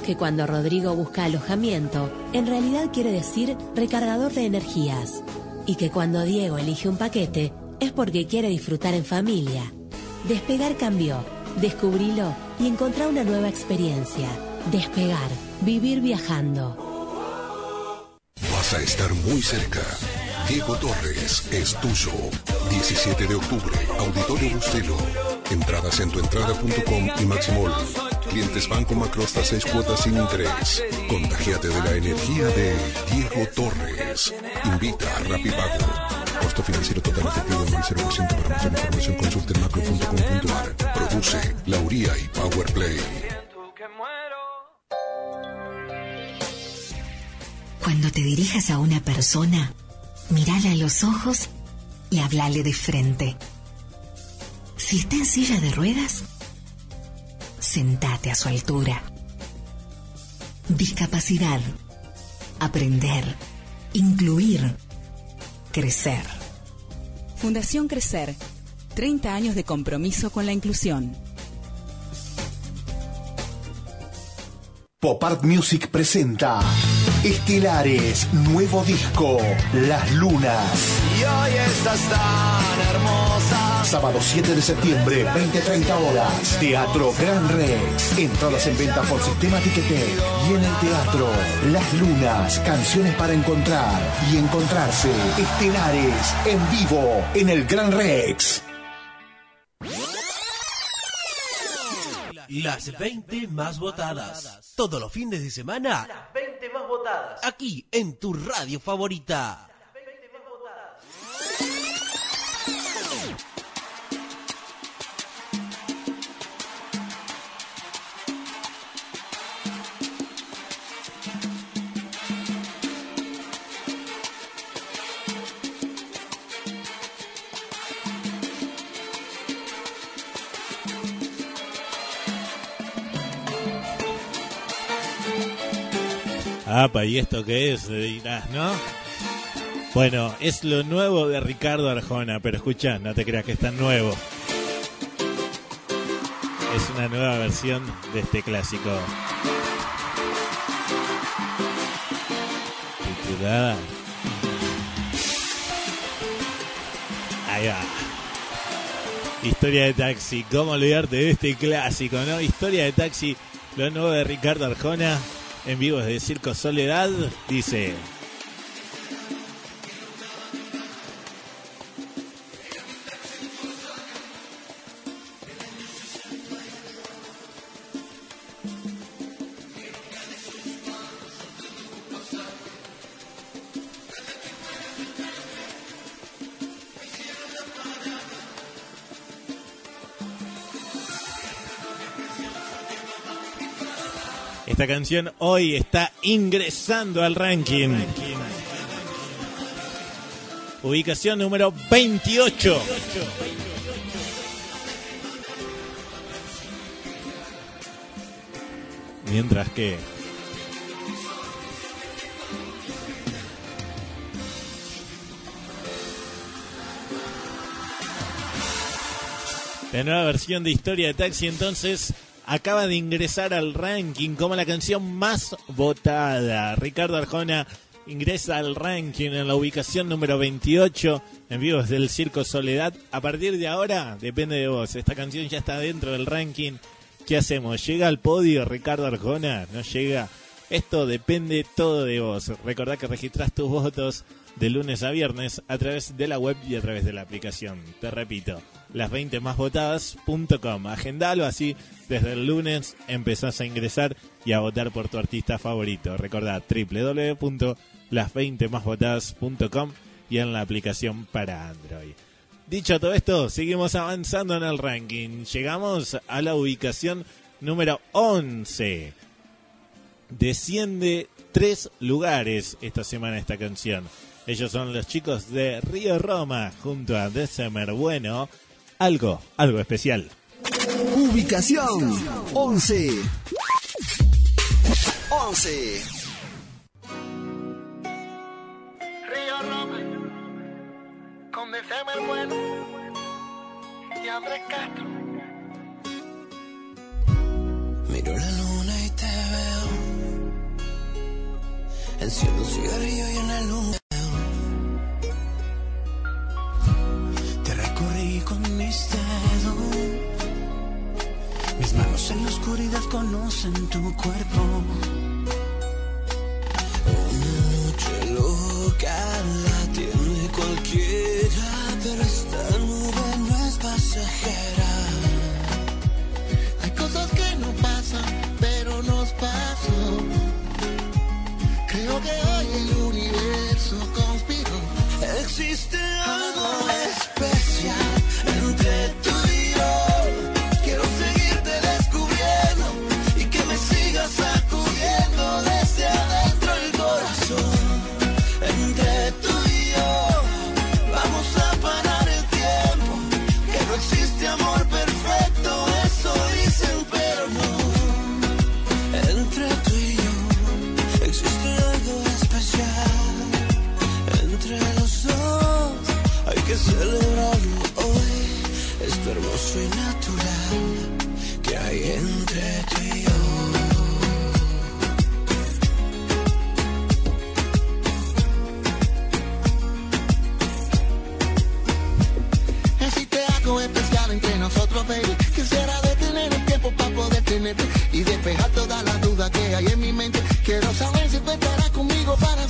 Que cuando Rodrigo busca alojamiento, en realidad quiere decir recargador de energías. Y que cuando Diego elige un paquete, es porque quiere disfrutar en familia. Despegar cambió, descubrilo y encontrá una nueva experiencia. Despegar, vivir viajando. Vas a estar muy cerca. Diego Torres es tuyo. 17 de octubre, Auditorio Bustelo. Entradas en tuentrada.com y Maximol. Clientes Banco Macro hasta 6 cuotas sin interés. Contagiate de la energía de Diego Torres. Invita a Rapipago. Costo financiero total efectivo en el 0% para mayor información consulte macro.com.ar. Produce Lauría y Powerplay. Cuando te dirijas a una persona, mírala a los ojos y hablale de frente. Si está en silla de ruedas, sentate a su altura. Discapacidad. Aprender. Incluir. Crecer. Fundación Crecer. 30 años de compromiso con la inclusión. Pop Art Music presenta Estelares, nuevo disco, Las Lunas. Y hoy estás tan hermosa. Sábado 7 de septiembre, 20-30 horas. Teatro Gran Rex. Entradas en venta por Sistema Ticketek. Y en el teatro, Las Lunas, canciones para encontrar y encontrarse. Estelares, en vivo, en el Gran Rex. Las 20 más votadas. Todos los fines de semana. Las 20 más votadas. Aquí en tu radio favorita. Apa, ¿y esto qué es? Dirás, ¿no? Bueno, es lo nuevo de Ricardo Arjona, pero escucha, no te creas que es tan nuevo. Es una nueva versión de este clásico. Titulada. Ahí va. Historia de taxi. ¿Cómo olvidarte de este clásico, no? Historia de taxi. Lo nuevo de Ricardo Arjona en vivo desde Circo Soledad, dice. Esta canción hoy está ingresando al ranking. Ubicación número 28. Mientras que la nueva versión de Historia de Taxi entonces acaba de ingresar al ranking como la canción más votada. Ricardo Arjona ingresa al ranking en la ubicación número 28 en vivo desde el Circo Soledad. A partir de ahora depende de vos. Esta canción ya está dentro del ranking. ¿Qué hacemos? ¿Llega al podio Ricardo Arjona? ¿No llega? Esto depende todo de vos. Recordá que registrás tus votos de lunes a viernes a través de la web y a través de la aplicación. Te repito, las 20 más votadas.com. Agendalo así, desde el lunes empezás a ingresar y a votar por tu artista favorito. Recordá www.las20másvotadas.com y en la aplicación para Android. Dicho todo esto, seguimos avanzando en el ranking. Llegamos a la ubicación número 11. Desciende tres lugares esta semana esta canción. Ellos son los chicos de Río Roma junto a December Bueno. Algo, algo especial. Ubicación 11. 11. Río Roma, con December Bueno y Andrés Castro. Miro la luna y te veo. Enciendo un cigarrillo y en la luna. Mis. Mis manos en la oscuridad conocen tu cuerpo. Y despejar todas las dudas que hay en mi mente. Quiero saber si tú estarás conmigo para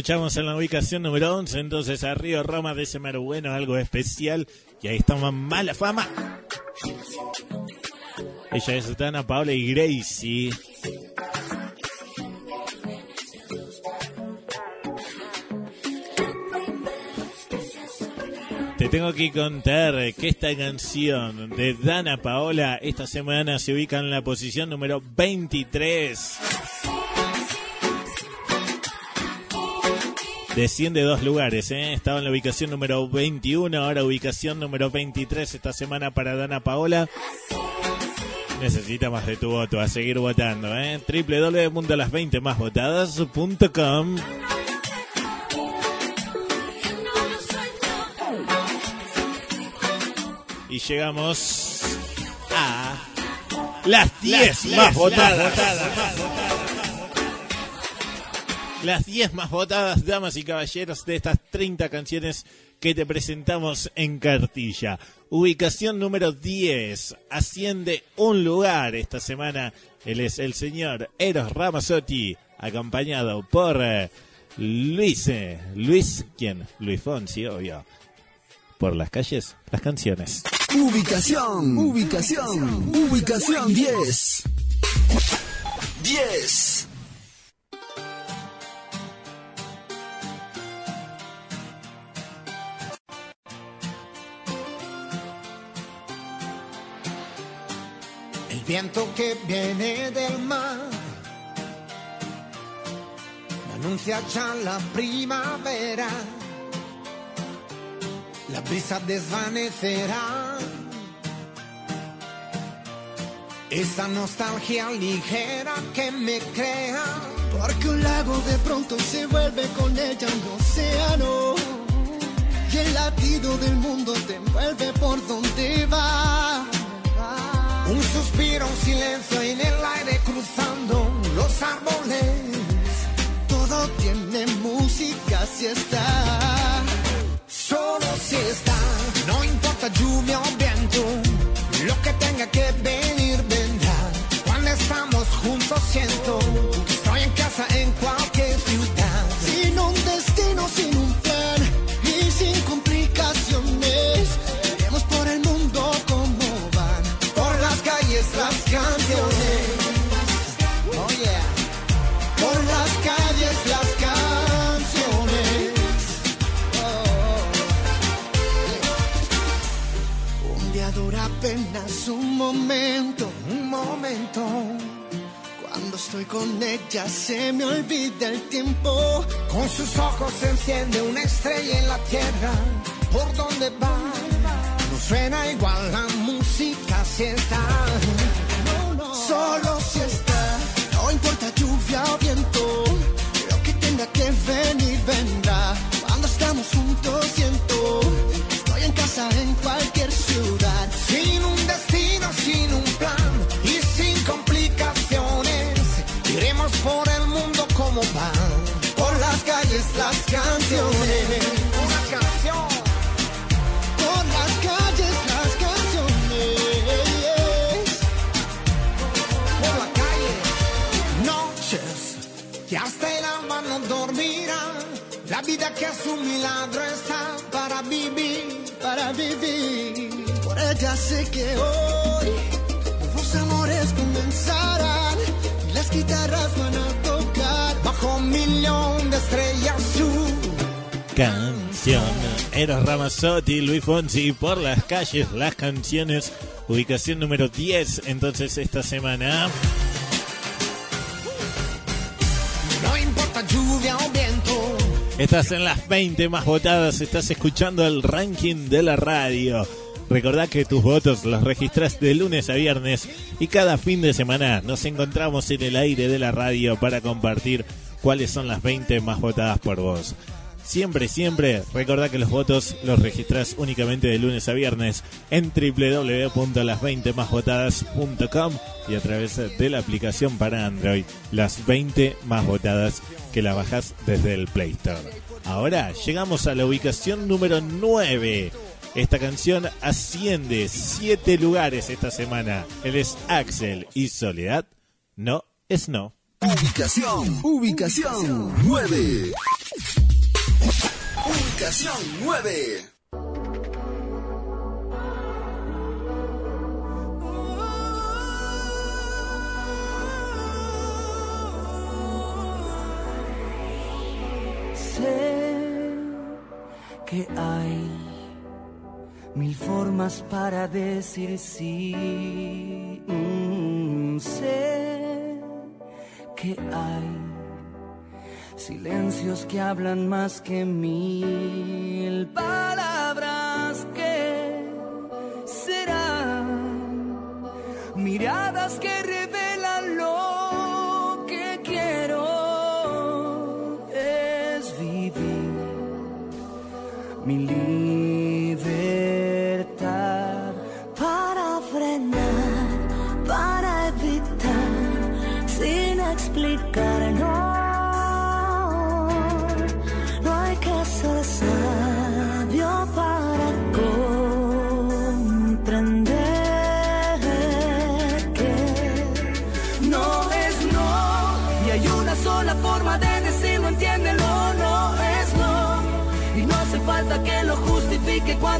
Escuchamos en la ubicación número 11, entonces a Río Roma de ese bueno, algo especial. Y ahí estamos mala fama. Ella es Dana Paula y Gracie. tengo que contar que esta canción de Dana Paola esta semana se ubica en la posición número 23. Desciende dos lugares, ¿eh? estaba en la ubicación número 21, ahora ubicación número 23 esta semana para Dana Paola. Necesita más de tu voto, a seguir votando, ¿eh? www.las20másvotadas.com Y llegamos a las 10 más votadas. Las 10 más votadas, damas y caballeros, de estas 30 canciones que te presentamos en cartilla. Ubicación número 10. Asciende un lugar esta semana. Él es el señor Eros Ramazzotti, acompañado por eh, Luis. Luis, ¿quién? Luis Fonsi, obvio. Por las calles, las canciones. Ubicación, ubicación, ubicación 10. 10. Viento que viene del mar anuncia ya la primavera. La brisa desvanecerá esa nostalgia ligera que me crea. Porque un lago de pronto se vuelve con ella un océano. Y el latido del mundo te envuelve por donde va. Suspiro, un silencio en el aire cruzando los árboles. Todo tiene música si está. Solo si está, no importa lluvia o viento, lo que tenga que venir vendrá. Cuando estamos juntos siento momento, un momento. Cuando estoy con ella se me olvida el tiempo. Con sus ojos se enciende una estrella en la tierra. ¿Por donde va? No suena igual la música si está. Solo si está, no importa lluvia o viento, lo que tenga que venir vendrá. Cuando estamos juntos siento, estoy en casa en vida que es un milagro está para vivir. Para vivir. Por ella sé que hoy nuevos amores comenzarán. Y las guitarras van a tocar. Bajo un millón de estrellas su Canción. Eros Ramazzotti, Luis Fonsi, por las calles, las canciones. Ubicación número 10, entonces esta semana. Estás en las 20 más votadas, estás escuchando el ranking de la radio. Recordá que tus votos los registras de lunes a viernes y cada fin de semana nos encontramos en el aire de la radio para compartir cuáles son las 20 más votadas por vos. Siempre, siempre, recordá que los votos los registras únicamente de lunes a viernes en www.las20másvotadas.com y a través de la aplicación para Android, las 20 más votadas que la bajas desde el Play Store. Ahora llegamos a la ubicación número 9. Esta canción asciende 7 lugares esta semana. Él es Axel y Soledad. No es no. Ubicación, ubicación 9. Ubicación 9. Sé que hay mil formas para decir sí. Mm, sé que hay silencios que hablan más que mil palabras que serán miradas que revelan lo que quiero es vivir. Mi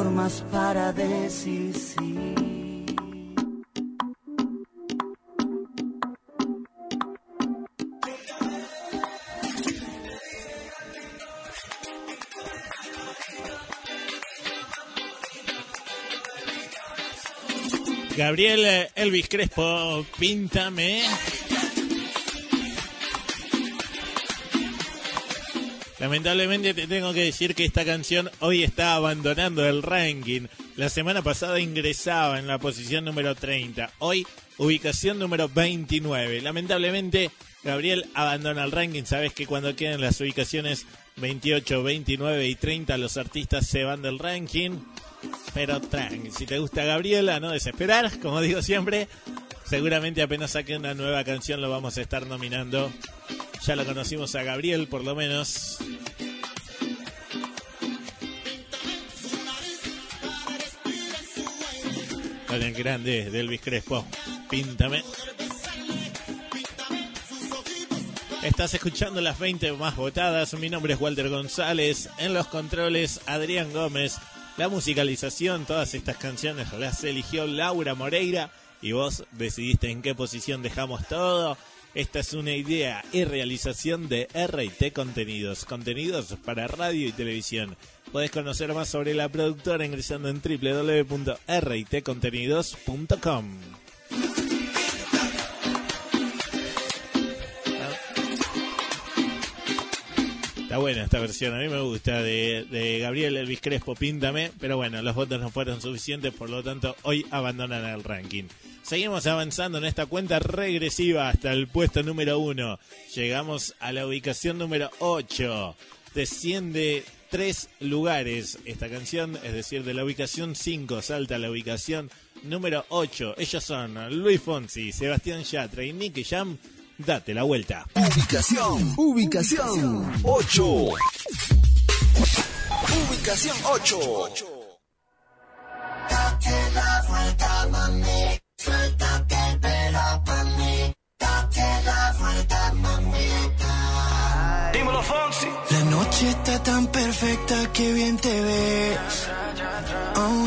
Mil formas para decir sí. Gabriel eh, Elvis Crespo, píntame. Lamentablemente te tengo que decir que esta canción hoy está abandonando el ranking. La semana pasada ingresaba en la posición número 30. Hoy ubicación número 29. Lamentablemente Gabriel abandona el ranking. Sabes que cuando quedan las ubicaciones 28, 29 y 30 los artistas se van del ranking. Pero tranqui, si te gusta Gabriela, no desesperar, como digo siempre. Seguramente apenas saque una nueva canción lo vamos a estar nominando. Ya lo conocimos a Gabriel, por lo menos. Con el grande de Elvis Crespo. Píntame. Estás escuchando las 20 más votadas. Mi nombre es Walter González. En los controles, Adrián Gómez. La musicalización, todas estas canciones las eligió Laura Moreira. Y vos decidiste en qué posición dejamos todo. Esta es una idea y realización de RT Contenidos. Contenidos para radio y televisión. Podés conocer más sobre la productora ingresando en www.rtcontenidos.com. Está buena esta versión, a mí me gusta, de, Gabriel Elvis Crespo, Píntame, pero bueno, los votos no fueron suficientes, por lo tanto hoy abandonan el ranking. Seguimos avanzando en esta cuenta regresiva hasta el puesto número uno. Llegamos a la ubicación número 8. Desciende tres lugares esta canción, es decir, de la ubicación 5 salta a la ubicación número 8. Ellos son Luis Fonsi, Sebastián Yatra y Nicky Jam. Date la vuelta. Ubicación, ubicación 8. Ubicación 8. Date la vuelta, mami. Suéltate el pelo pa' mí. Date la vuelta, mamita. Dímelo, Fonsi. La noche está tan perfecta que bien te ves. Oh,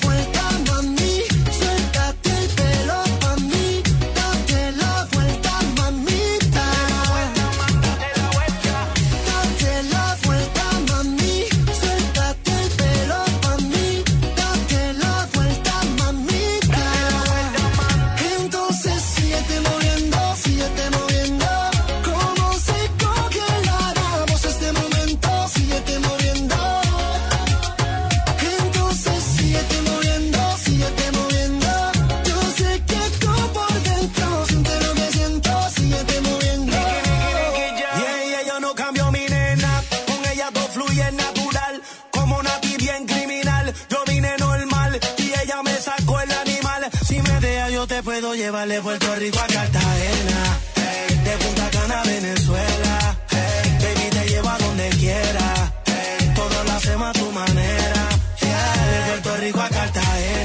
puedo llevar de Puerto Rico a Cartagena. De Punta Cana a Venezuela. Baby, te llevo a donde quiera. Ey, todo lo hacemos a tu manera. Yeah, de Puerto Rico a Cartagena.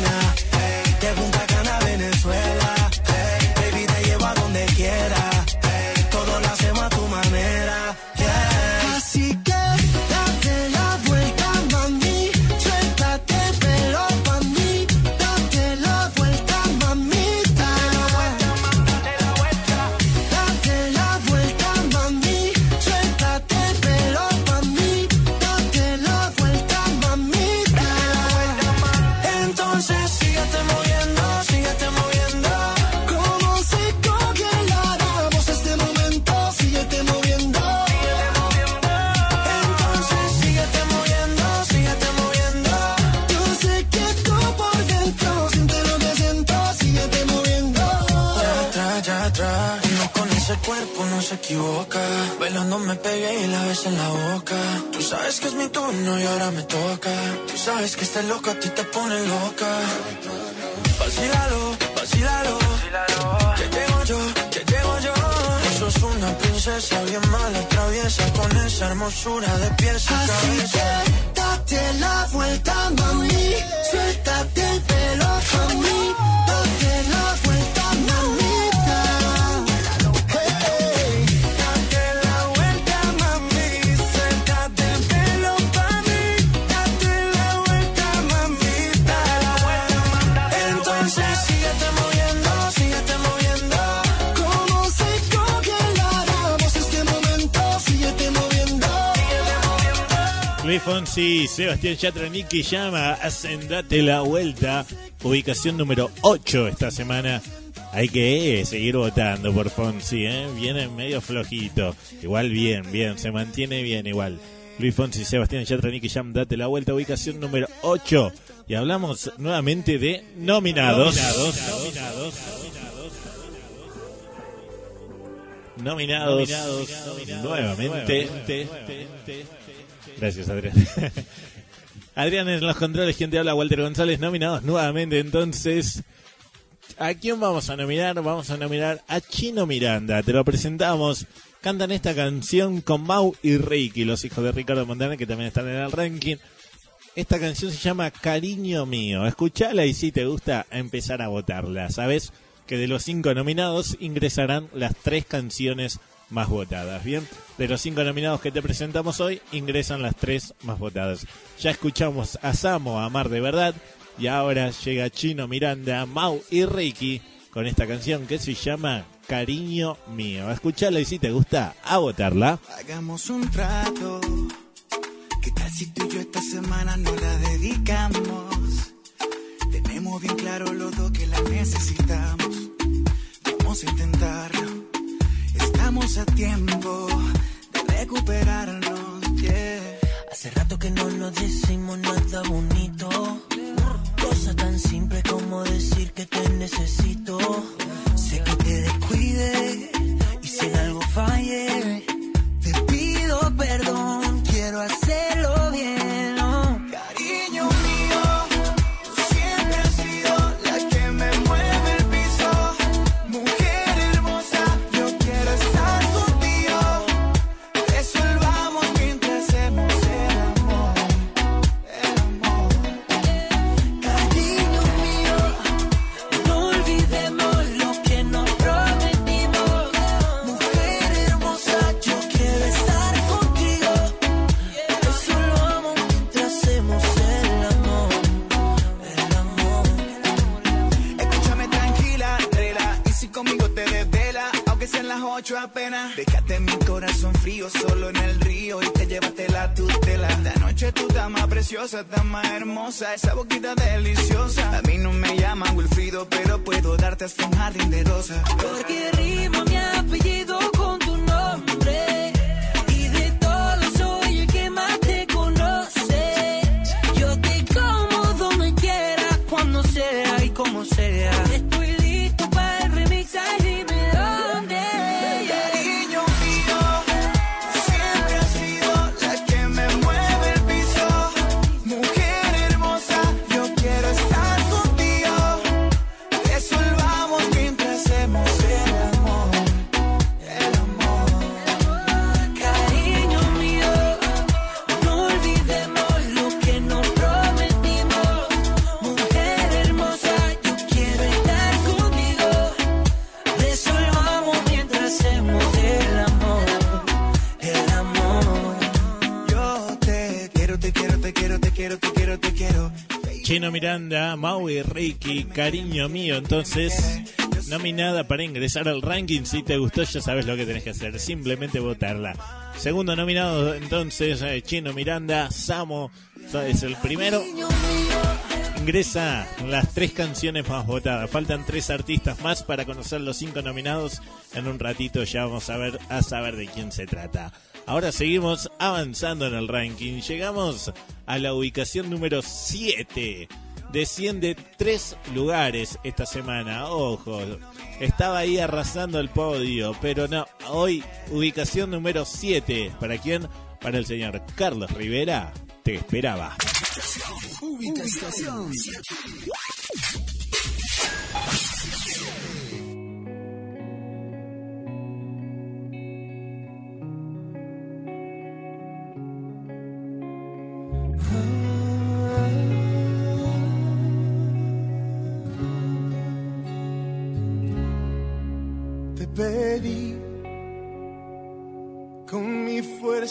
Equivoca. Bailando me pegué y la ves en la boca. Tú sabes que es mi turno y ahora me toca. Tú sabes que este loco a ti te pone loca. Vacílalo, vacílalo. Que llego yo, que llego yo. Sos una princesa bien mala, traviesa con esa hermosura de pies a Así cabeza. que date la vuelta, mami. Suéltate el pelo pa' Fonsi, Sebastián Yatra, Nicky Llama, hacen Date la Vuelta, ubicación número 8 esta semana. Hay que eh, seguir votando por Fonsi, ¿eh? viene medio flojito. Igual bien, bien, se mantiene bien igual. Luis Fonsi, Sebastián Yatra, Nicky Jam, Date la Vuelta, ubicación número 8. Y hablamos nuevamente de nominados. Nominados. Nominados. Nuevamente. Gracias, Adrián. Adrián en los controles, quien te habla, Walter González, nominados nuevamente. Entonces, ¿a quién vamos a nominar? Vamos a nominar a Chino Miranda. Te lo presentamos. Cantan esta canción con Mau y Ricky, los hijos de Ricardo Montana, que también están en el ranking. Esta canción se llama Cariño Mío. Escuchala y si te gusta, empezar a votarla. ¿Sabes? Que de los cinco nominados ingresarán las tres canciones más votadas. Bien, de los cinco nominados que te presentamos hoy, ingresan las tres más votadas. Ya escuchamos a Samo, a Amar de Verdad, y ahora llega Chino Miranda, Mau y Ricky con esta canción que se llama Cariño Mío. Escuchala y si te gusta, a votarla. Hagamos un trato. ¿Qué tal si tú y yo esta semana no la dedicamos? Tenemos bien claro los dos que la necesitamos. Vamos a intentarlo. Estamos a tiempo de recuperarnos. Yeah. Hace rato que no nos decimos nada bonito. Cosa tan simple como decir que te necesito. Sé que te descuide y si en algo falle, te pido perdón. Quiero hacerlo Dejaste mi corazón frío solo en el río y te llevaste la tutela. Esta noche tú estás más preciosa, estás más hermosa, esa boquita deliciosa. A mí no me llaman Wilfrido, pero puedo darte hasta un jardín de rosa. Porque rima mi apellido con tu nombre. Chino Miranda, Maui Ricky, cariño mío. Entonces, nominada para ingresar al ranking. Si te gustó, ya sabes lo que tenés que hacer. Simplemente votarla. Segundo nominado, entonces, eh, Chino Miranda, Samo. Es el primero. Ingresa las tres canciones más votadas. Faltan tres artistas más para conocer los cinco nominados. En un ratito ya vamos a ver a saber de quién se trata. Ahora seguimos avanzando en el ranking. Llegamos a la ubicación número 7. Desciende tres lugares esta semana. Ojo, estaba ahí arrasando el podio, pero no. Hoy, ubicación número 7. ¿Para quién? Para el señor Carlos Rivera. Te esperaba. Ubicación.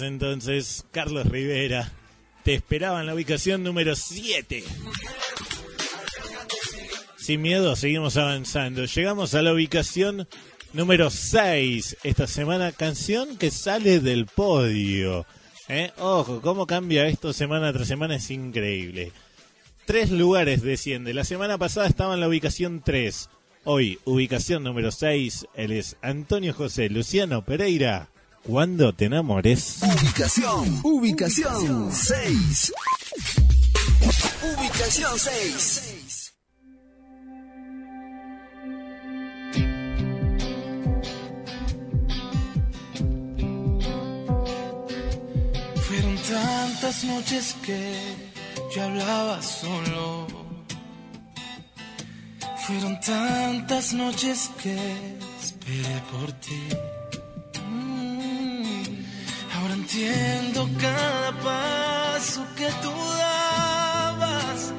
entonces, Carlos Rivera. Te esperaba en la ubicación número 7. Sin miedo, seguimos avanzando. Llegamos a la ubicación número 6. Esta semana, canción que sale del podio. ¿Eh? Ojo, cómo cambia esto semana tras semana es increíble. Tres lugares desciende. La semana pasada estaba en la ubicación 3. Hoy, ubicación número 6. Él es Antonio José Luciano Pereira cuando te enamores. Ubicación, ubicación 6. Ubicación 6. Fueron tantas noches que yo hablaba solo. Fueron tantas noches que esperé por ti. Entiendo cada paso que tú dabas,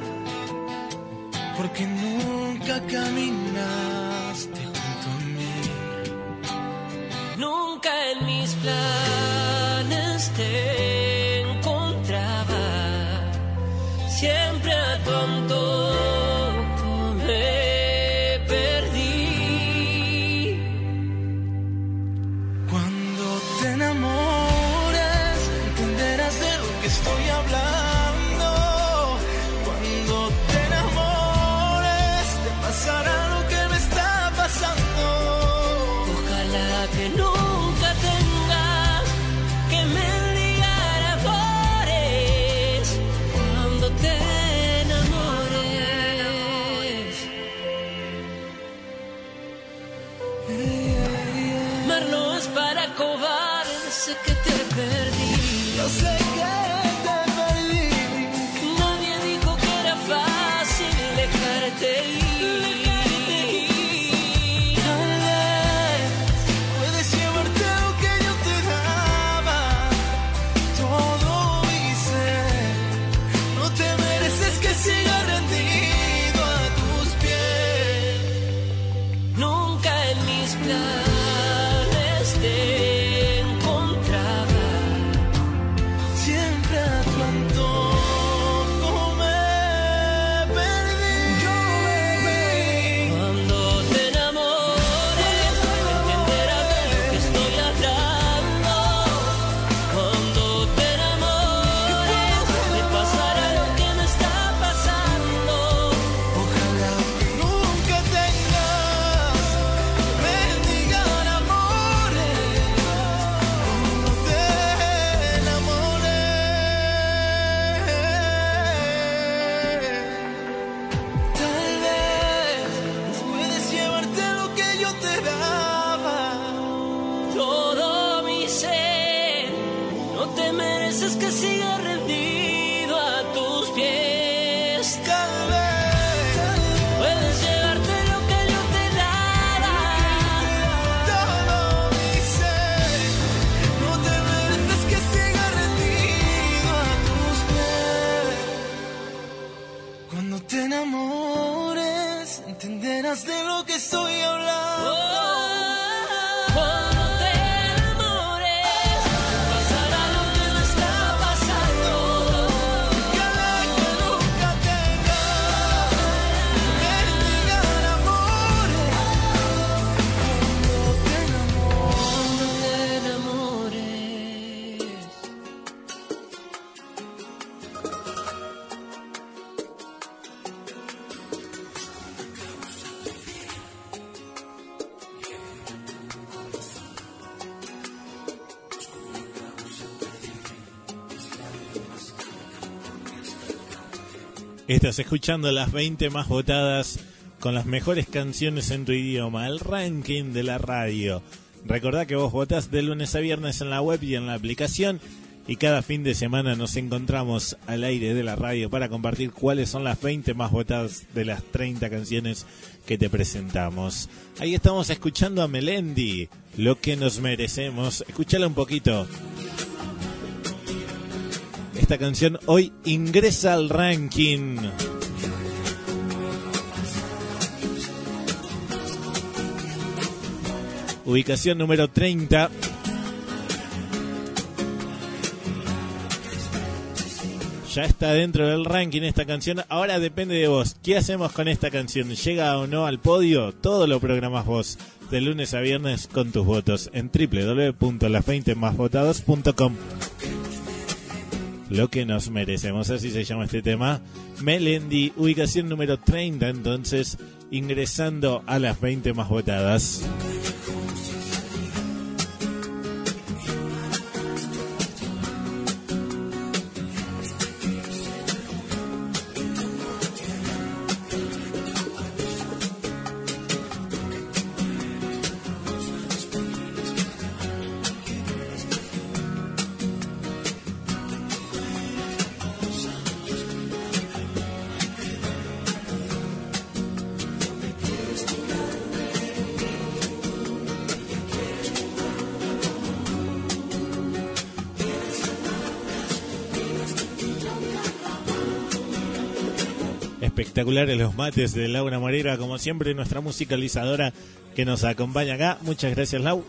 porque nunca caminaste junto a mí. Nunca en mis planes te... Estás escuchando las 20 más votadas con las mejores canciones en tu idioma, el ranking de la radio. Recordá que vos votás de lunes a viernes en la web y en la aplicación y cada fin de semana nos encontramos al aire de la radio para compartir cuáles son las 20 más votadas de las 30 canciones que te presentamos. Ahí estamos escuchando a Melendi, lo que nos merecemos. Escúchala un poquito. Esta canción hoy ingresa al ranking. Ubicación número 30. Ya está dentro del ranking esta canción. Ahora depende de vos. ¿Qué hacemos con esta canción? ¿Llega o no al podio? Todo lo programas vos. De lunes a viernes con tus votos en www.las20másvotados.com. Lo que nos merecemos, así se llama este tema. Melendi, ubicación número 30, entonces ingresando a las 20 más votadas. Espectaculares los mates de Laura Moreira, como siempre, nuestra musicalizadora que nos acompaña acá. Muchas gracias, Lau.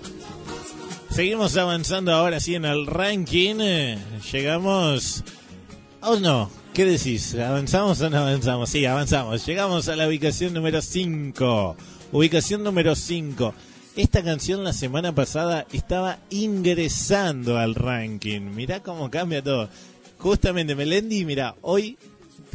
Seguimos avanzando ahora sí en el ranking. Eh, Llegamos. ¿O no? ¿Qué decís? ¿Avanzamos o no avanzamos? Sí, avanzamos. Llegamos a la ubicación número 5. Ubicación número 5. Esta canción la semana pasada estaba ingresando al ranking. Mirá cómo cambia todo. Justamente Melendi, mira, hoy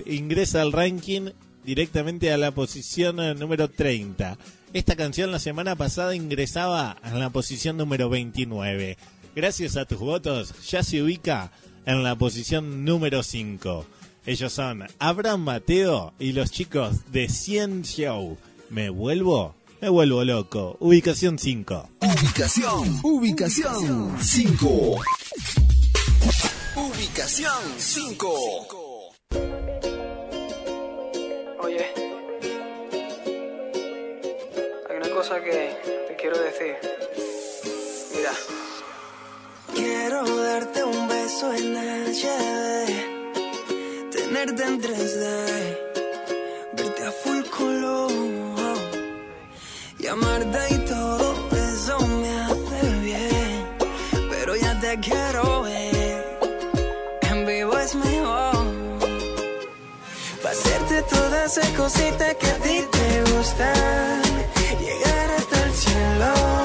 ingresa al ranking directamente a la posición eh, número 30. Esta canción la semana pasada ingresaba a la posición número 29. Gracias a tus votos ya se ubica en la posición número 5. Ellos son Abraham Mateo y los chicos de 100 Show. ¿Me vuelvo? Me vuelvo loco. Ubicación 5. Ubicación, ubicación 5. Ubicación 5. Cosa que te quiero decir. Mira. Quiero darte un beso en HD, tenerte en 3D, verte a full color, llamarte y todo eso me hace bien, pero ya te quiero ver, en vivo es mejor. Pa' hacerte todas esas cositas que a ti te gustan, el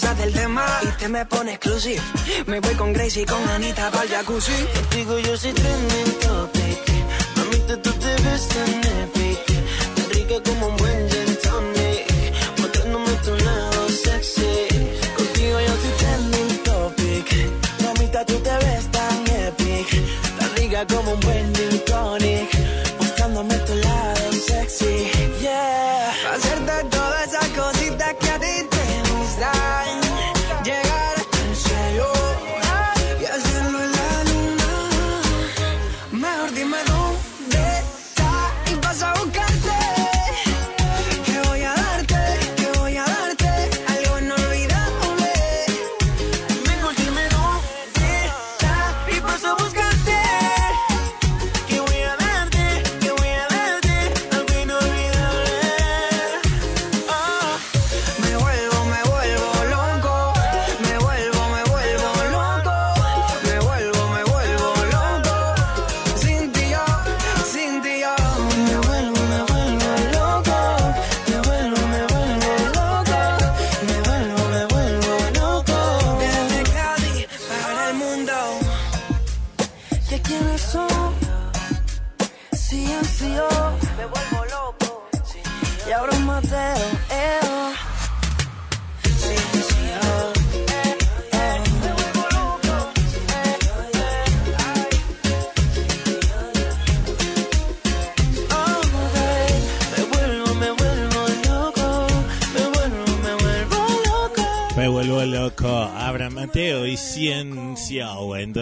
pasas del tema y te me pones exclusive, me voy con Gracie y con Anita para el jacuzzi. Contigo yo soy trending topic. Mamita, tú te ves tan epic. Tan rica como un buen gin tonic. Mostrándome tu lado sexy. Contigo yo soy trending topic. Mamita, tú te ves tan epic. Tan rica como un buen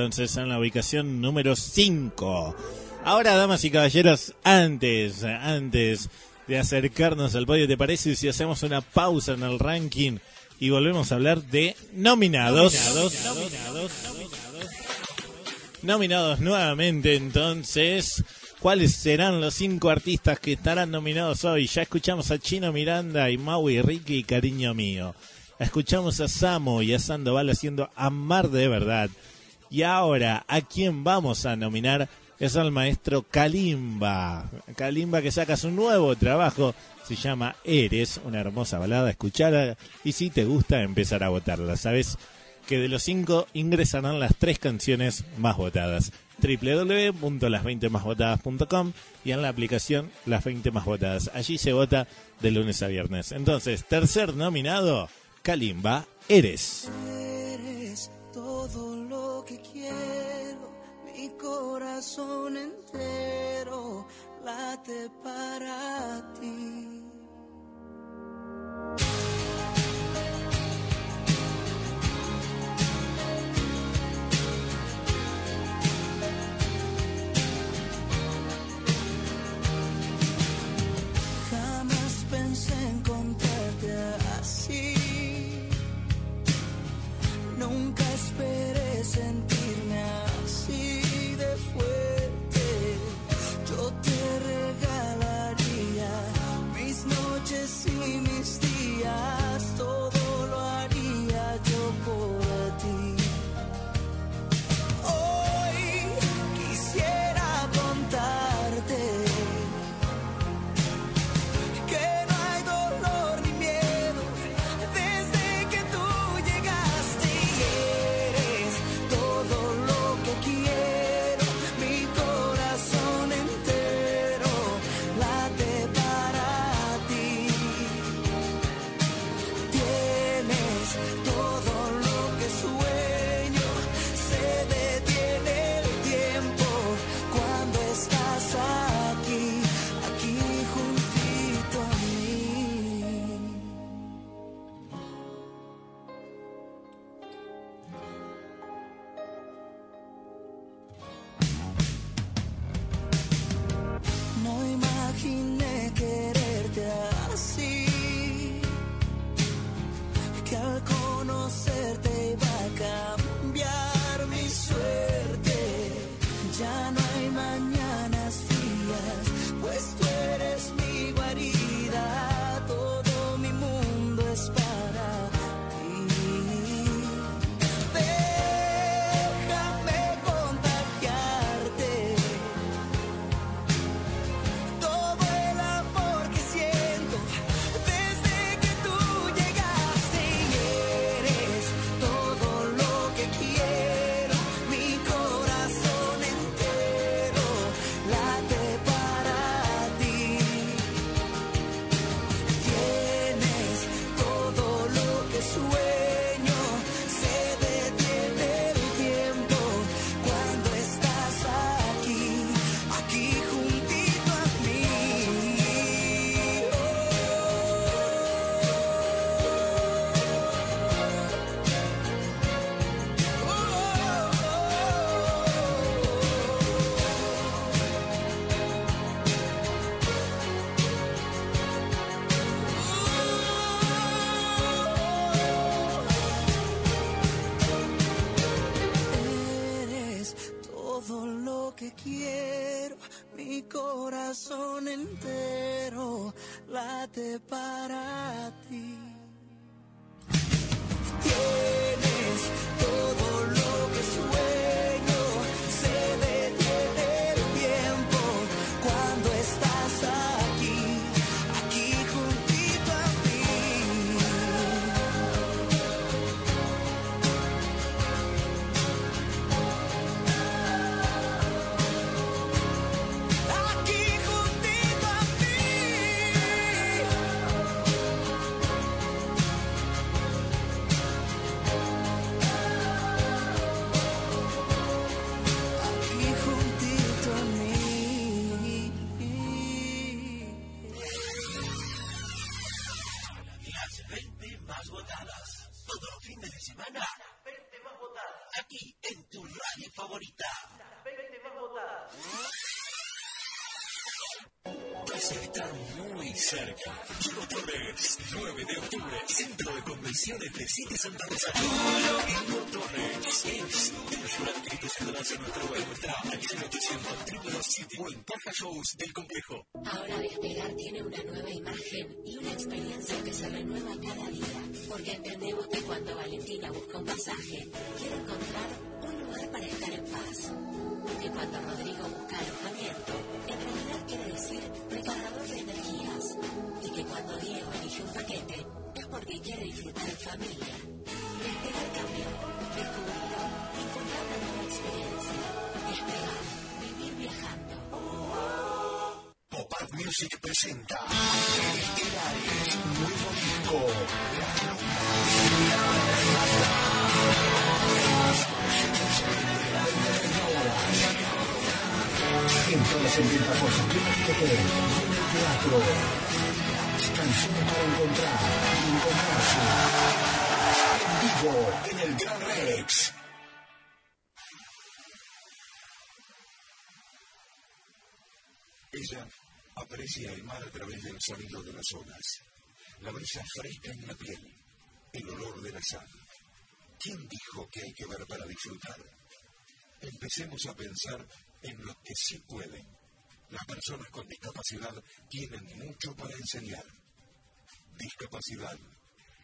Entonces en la ubicación número 5. Ahora, damas y caballeros, antes, antes de acercarnos al podio, ¿te parece si hacemos una pausa en el ranking y volvemos a hablar de nominados? Nominados, nominados nuevamente, entonces. ¿Cuáles serán los cinco artistas que estarán nominados hoy? Ya escuchamos a Chino Miranda y Maui Ricky y Cariño Mío. Escuchamos a Samo y a Sandoval haciendo Amar de Verdad. Y ahora, ¿a quién vamos a nominar? Es al maestro Kalimba. Kalimba que saca su nuevo trabajo. Se llama Eres, una hermosa balada. Escuchala y si te gusta, empezar a votarla. Sabes que de los cinco ingresarán las tres canciones más votadas. www.las20másvotadas.com y en la aplicación Las 20 Más Votadas. Allí se vota de lunes a viernes. Entonces, tercer nominado, Kalimba, Eres. Eres todo que quiero, mi corazón entero late para ti. Quiero, mi corazón entero late para 0800 Triple City o en Caja Shows del complejo. Ahora Despegar tiene una nueva imagen y una experiencia que se renueva cada día. Porque entendemos que cuando Valentina busca un pasaje, quiere encontrar un lugar para estar en paz. Que cuando Rodrigo busca alojamiento, en realidad quiere decir recargador de energías. Y que cuando Diego elige un paquete, es porque quiere disfrutar en familia. Music presenta Estelares, nuevo disco. Entradas en venta por y en el teatro. Canciones para encontrar y encontrarse. En vivo en el Gran Rex. Ella aprecia el mar a través del sonido de las olas, la brisa fresca en la piel, el olor de la sal. ¿Quién dijo que hay que ver para disfrutar? Empecemos a pensar en los que sí pueden. Las personas con discapacidad tienen mucho para enseñar. Discapacidad,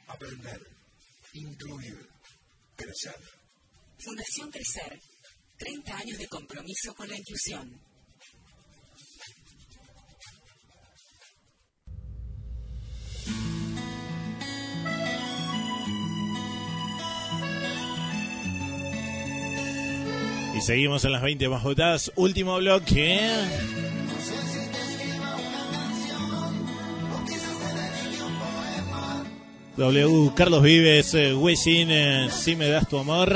aprender, incluir, crecer. Fundación Crecer. 30 años de compromiso con la inclusión. Y seguimos en las 20 más votadas. Último bloque. W. Carlos Vives, eh, Wisin, eh, si me das tu amor.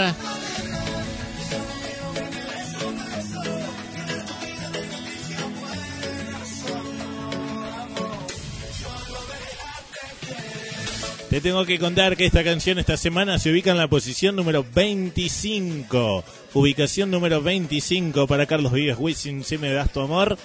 Te tengo que contar que esta canción esta semana se ubica en la posición número 25. Ubicación número 25 para Carlos Vives Wisin, si me das tu amor.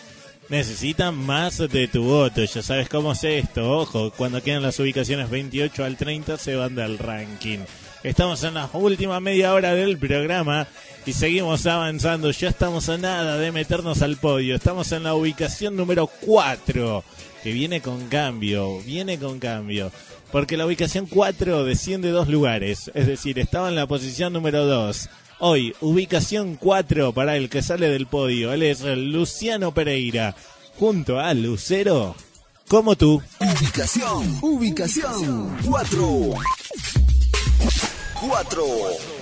Necesitan más de tu voto. Ya sabes cómo es esto. Ojo, cuando quedan las ubicaciones 28 al 30 se van del ranking. Estamos en la última media hora del programa y seguimos avanzando. Ya estamos a nada de meternos al podio. Estamos en la ubicación número 4, que viene con cambio. Viene con cambio. Porque la ubicación 4 desciende dos lugares. Es decir, estaba en la posición número 2. Hoy, ubicación 4 para el que sale del podio. Él es Luciano Pereira. Junto a Lucero, como tú. Ubicación, ubicación 4. 4.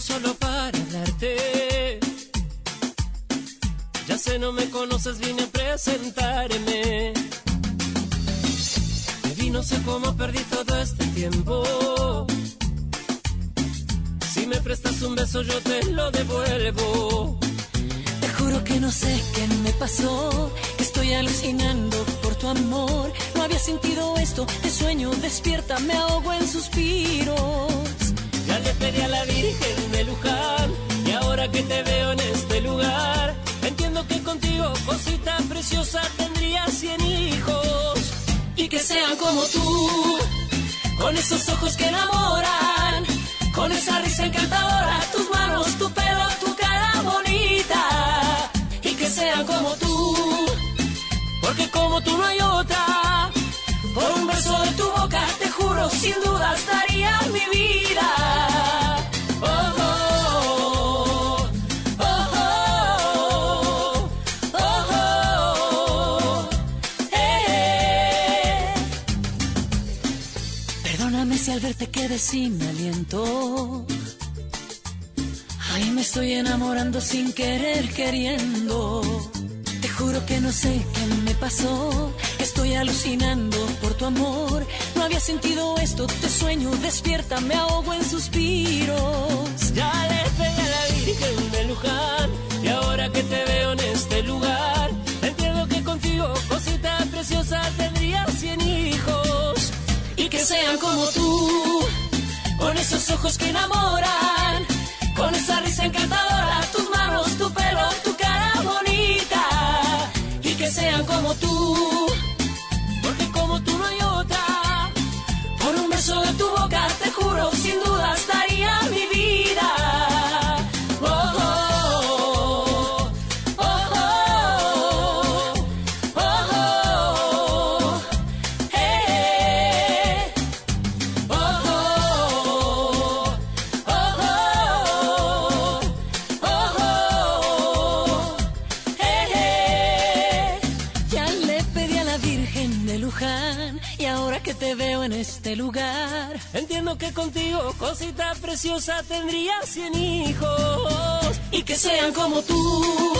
Solo para hablarte. Ya sé, no me conoces, vine a presentarme. Me vi, no sé cómo perdí todo este tiempo. Si me prestas un beso, yo te lo devuelvo. Te juro que no sé qué me pasó, que estoy alucinando por tu amor. No había sentido esto, te sueño, despierta, me ahogo en suspiros. Ya le pedí a la Virgen de Luján y ahora que te veo en este lugar, entiendo que contigo, cosita preciosa, tendría cien hijos y que sean como tú, con esos ojos que enamoran, con esa risa encantadora, tus manos, tu pelo, tu cara bonita y que sean como tú, porque como tú no hay otra. Beso de tu boca, te juro, sin dudas daría mi vida. Oh, oh, oh, oh, eh. Perdóname si al verte quedé sin aliento. Ay, me estoy enamorando sin querer, queriendo. Te juro que no sé qué me pasó. Estoy alucinando por tu amor. No había sentido esto, te sueño, despierta, me ahogo en suspiros. Ya le pedí a la Virgen de Luján. Y ahora que te veo en este lugar, entiendo que contigo, cosita preciosa, tendría cien hijos. Y que sean como tú, con esos ojos que enamoran, con esa risa encantadora, tus manos, tu pelo, tu cara bonita. Y que sean como tú, contigo, cosita preciosa, tendría cien hijos y que sean como tú,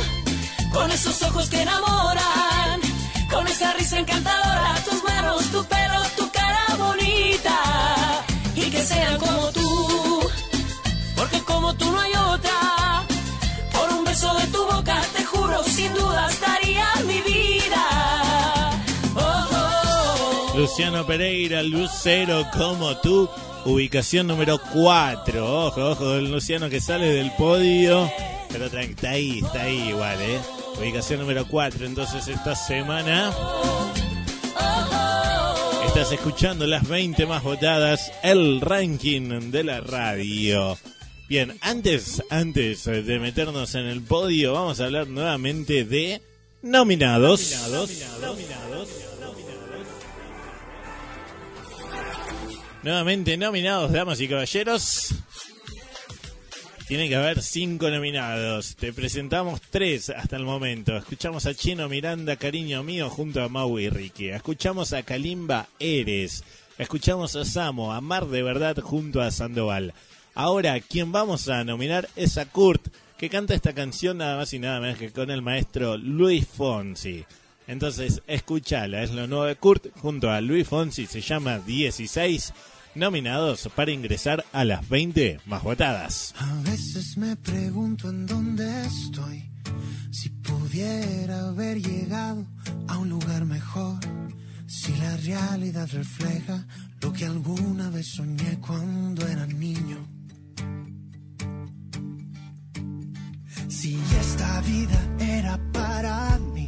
con esos ojos que enamoran, con esa risa encantadora, tus manos, tu pelo, tu cara bonita y que sean como tú, porque como tú no hay otra. Por un beso de tu boca, te juro, sin dudas daría mi vida. Oh, oh. Luciano Pereira, Lucero como tú. Ubicación número 4. Ojo, ojo, el Luciano que sale del podio. Pero está ahí, está ahí igual, ¿eh? Ubicación número 4. Entonces esta semana estás escuchando las 20 más votadas, el ranking de la radio. Bien, antes, antes de meternos en el podio, vamos a hablar nuevamente de nominados. Nuevamente nominados, damas y caballeros. Tiene que haber cinco nominados. Te presentamos tres hasta el momento. Escuchamos a Chino Miranda, Cariño Mío, junto a Mau y Ricky. Escuchamos a Kalimba Eres. Escuchamos a Samo, Amar de Verdad, junto a Sandoval. Ahora, quien vamos a nominar es a Kurt, que canta esta canción nada más y nada menos que con el maestro Luis Fonsi. Entonces, escúchala, es lo nuevo de Kurt junto a Luis Fonsi, se llama 16 nominados para ingresar a las 20 más votadas. A veces me pregunto en dónde estoy. Si pudiera haber llegado a un lugar mejor. Si la realidad refleja lo que alguna vez soñé cuando era niño. Si esta vida era para mí.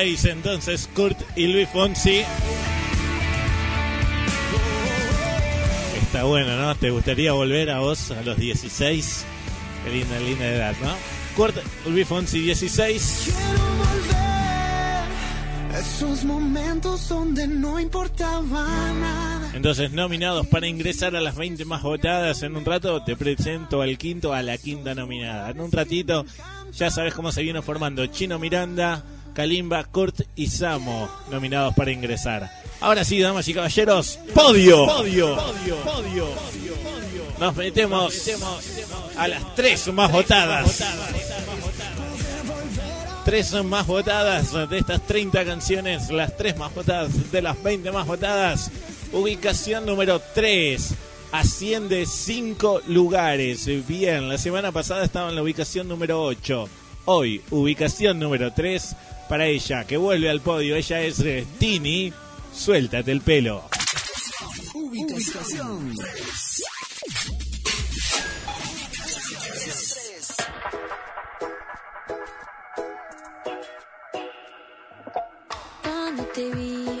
16 entonces Kurt y Luis Fonsi. Está bueno, ¿no? ¿Te gustaría volver a vos a los 16? Qué linda, linda edad, ¿no? Kurt, Luis Fonsi 16. Quiero volver a esos momentos donde no importaba nada. Entonces, nominados para ingresar a las 20 más votadas. En un rato te presento al quinto, a la quinta nominada. En un ratito ya sabes cómo se viene formando Chino Miranda, Kalimba, Kurt y Samo, nominados para ingresar. Ahora sí, damas y caballeros, podio. Podio. Podio. Nos metemos a las tres más votadas. Tres más votadas de estas 30 canciones, las tres más votadas de las 20 más votadas. Ubicación número 3. Asciende 5 lugares. Bien, la semana pasada estaba en la ubicación número 8. Hoy, ubicación número 3 para ella, que vuelve al podio. Ella es eh, Tini. Suéltate el pelo. Ubicación. Cuando te vi,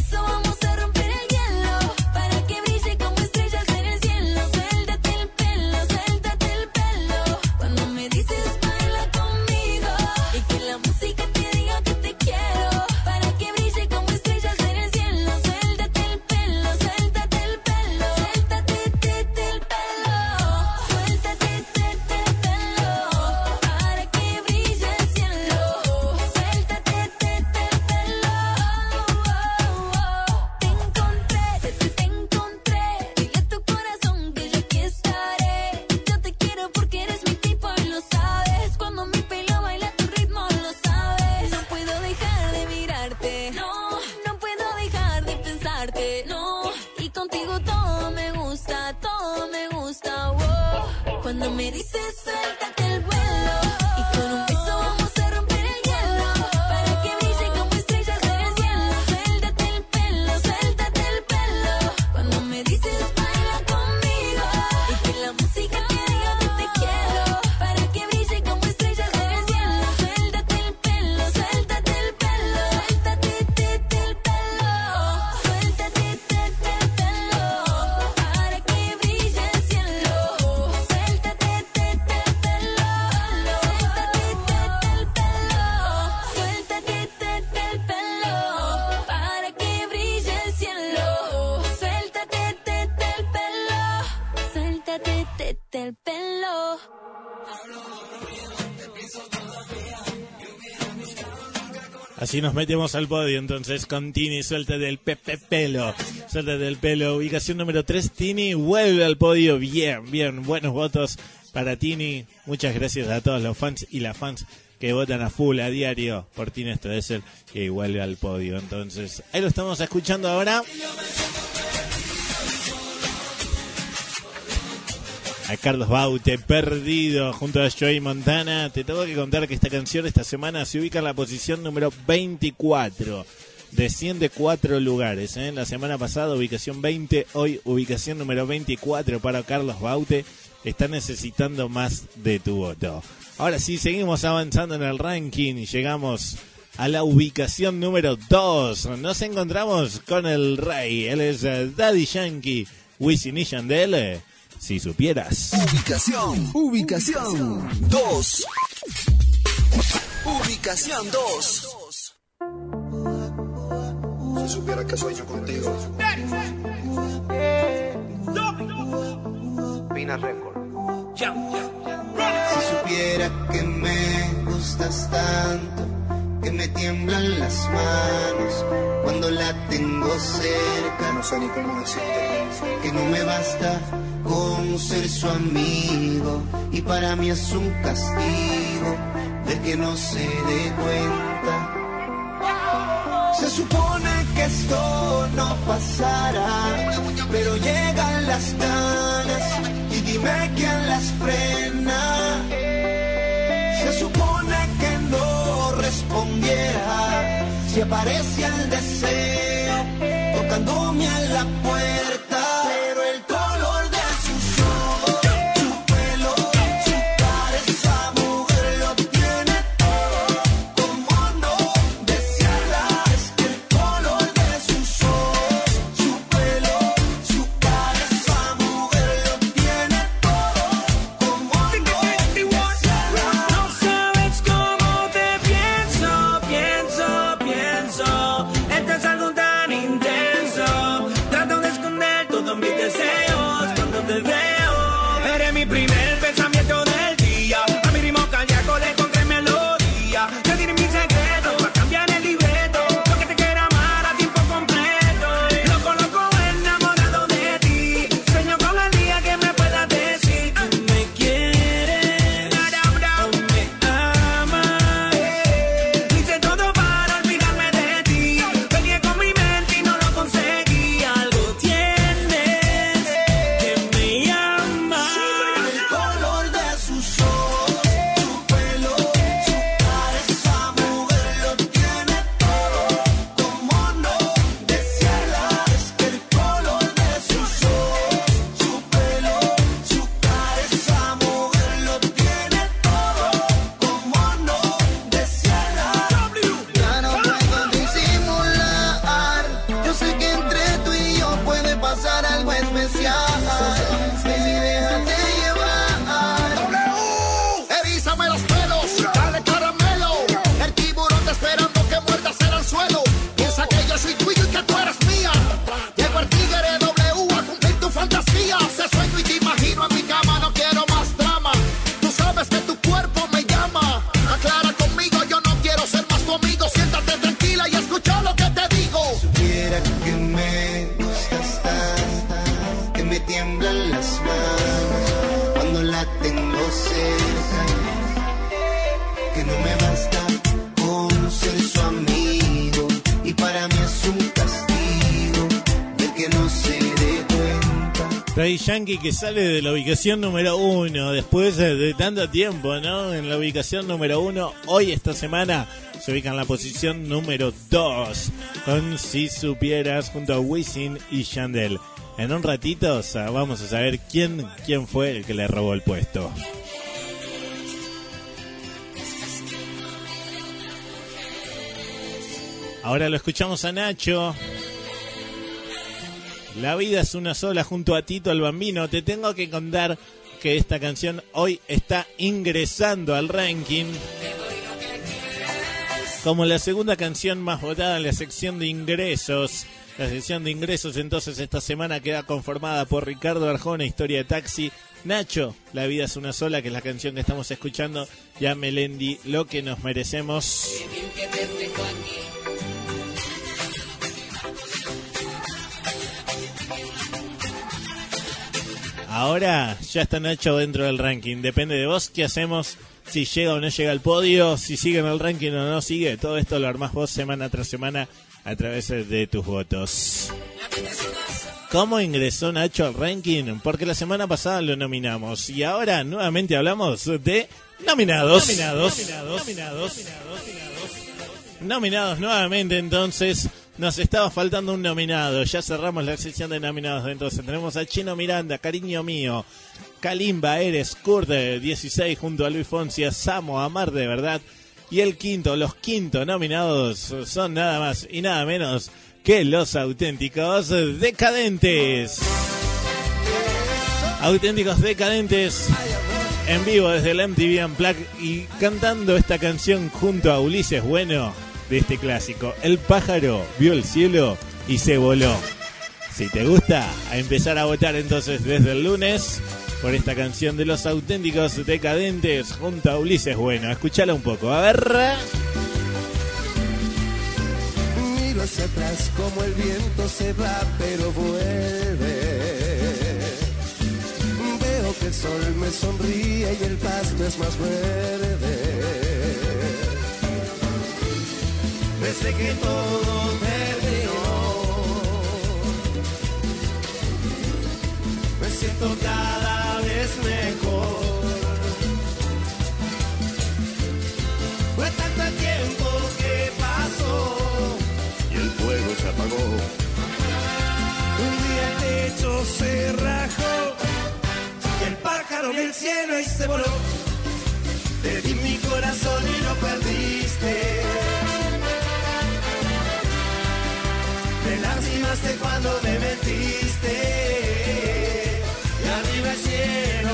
Así nos metemos al podio entonces con Tini, suelta del pepe pelo, suelta del pelo, ubicación número 3, Tini vuelve al podio, bien, bien, buenos votos para Tini, muchas gracias a todos los fans y las fans que votan a full a diario por Tini Stoessel que vuelve al podio, entonces ahí lo estamos escuchando ahora. Carlos Baute, perdido junto a Joey Montana. Te tengo que contar que esta canción esta semana se ubica en la posición número 24. Desciende cuatro lugares. ¿eh? La semana pasada ubicación 20, hoy ubicación número 24 para Carlos Baute. Está necesitando más de tu voto. Ahora sí, seguimos avanzando en el ranking y llegamos a la ubicación número 2. Nos encontramos con el rey. Él es eh, Daddy Yankee, Wisin y. Si supieras. Ubicación, ubicación 2. Ubicación 2. Si supiera que sueño contigo. Pina Record. Si supiera que me gustas tanto, que me tiemblan las manos cuando la tengo cerca. No sé ni cómo decirte. Que no me basta con ser su amigo y para mí es un castigo de que no se dé cuenta. Se supone que esto no pasará, pero llegan las ganas y dime quién las frena. Se supone que no respondiera si aparece el deseo tocándome a la puerta. Que sale de la ubicación número uno después de, tanto tiempo, ¿no? En la ubicación número uno, hoy esta semana se ubica en la posición número dos con Si Supieras junto a Wisin y Yandel. En un ratito vamos a saber quién, quién fue el que le robó el puesto. Ahora lo escuchamos a Nacho. La vida es una sola junto a Tito el Bambino. Te tengo que contar que esta canción hoy está ingresando al ranking como la segunda canción más votada en la sección de ingresos. La sección de ingresos entonces esta semana queda conformada por Ricardo Arjona, Historia de Taxi, Nacho, La vida es una sola, que es la canción que estamos escuchando, y a Melendi, Lo que nos merecemos. Ahora ya está Nacho dentro del ranking. Depende de vos qué hacemos, si llega o no llega al podio, si sigue en el ranking o no sigue. Todo esto lo armás vos semana tras semana a través de tus votos. ¿Cómo ingresó Nacho al ranking? Porque la semana pasada lo nominamos y ahora nuevamente hablamos de nominados. Nominados. Nominados. Nominados. Nominados nuevamente entonces. Nos estaba faltando un nominado. Ya cerramos la sección de nominados. Entonces tenemos a Chino Miranda, Cariño Mío, Kalimba, Eres, Kurt, 16 junto a Luis Fonsi, a Samo, Amar de Verdad. Y el quinto, los quinto nominados son nada más y nada menos que los auténticos decadentes. Auténticos decadentes en vivo desde el MTV Unplugged y cantando esta canción junto a Ulises Bueno de este clásico. El pájaro vio el cielo y se voló. Si te gusta, a empezar a votar entonces desde el lunes por esta canción de los auténticos decadentes junto a Ulises Bueno. Escúchala un poco, a ver. Miro hacia atrás como el viento se va, pero vuelve. Veo que el sol me sonríe y el pasto es más verde desde que todo terminó. Me siento cada vez mejor. Fue tanto tiempo que pasó y el fuego se apagó. Un día el techo se rajó, y el pájaro y el cielo y se voló. Te di mi corazón y lo perdiste. Lastimaste cuando me mentiste. Y arriba el cielo.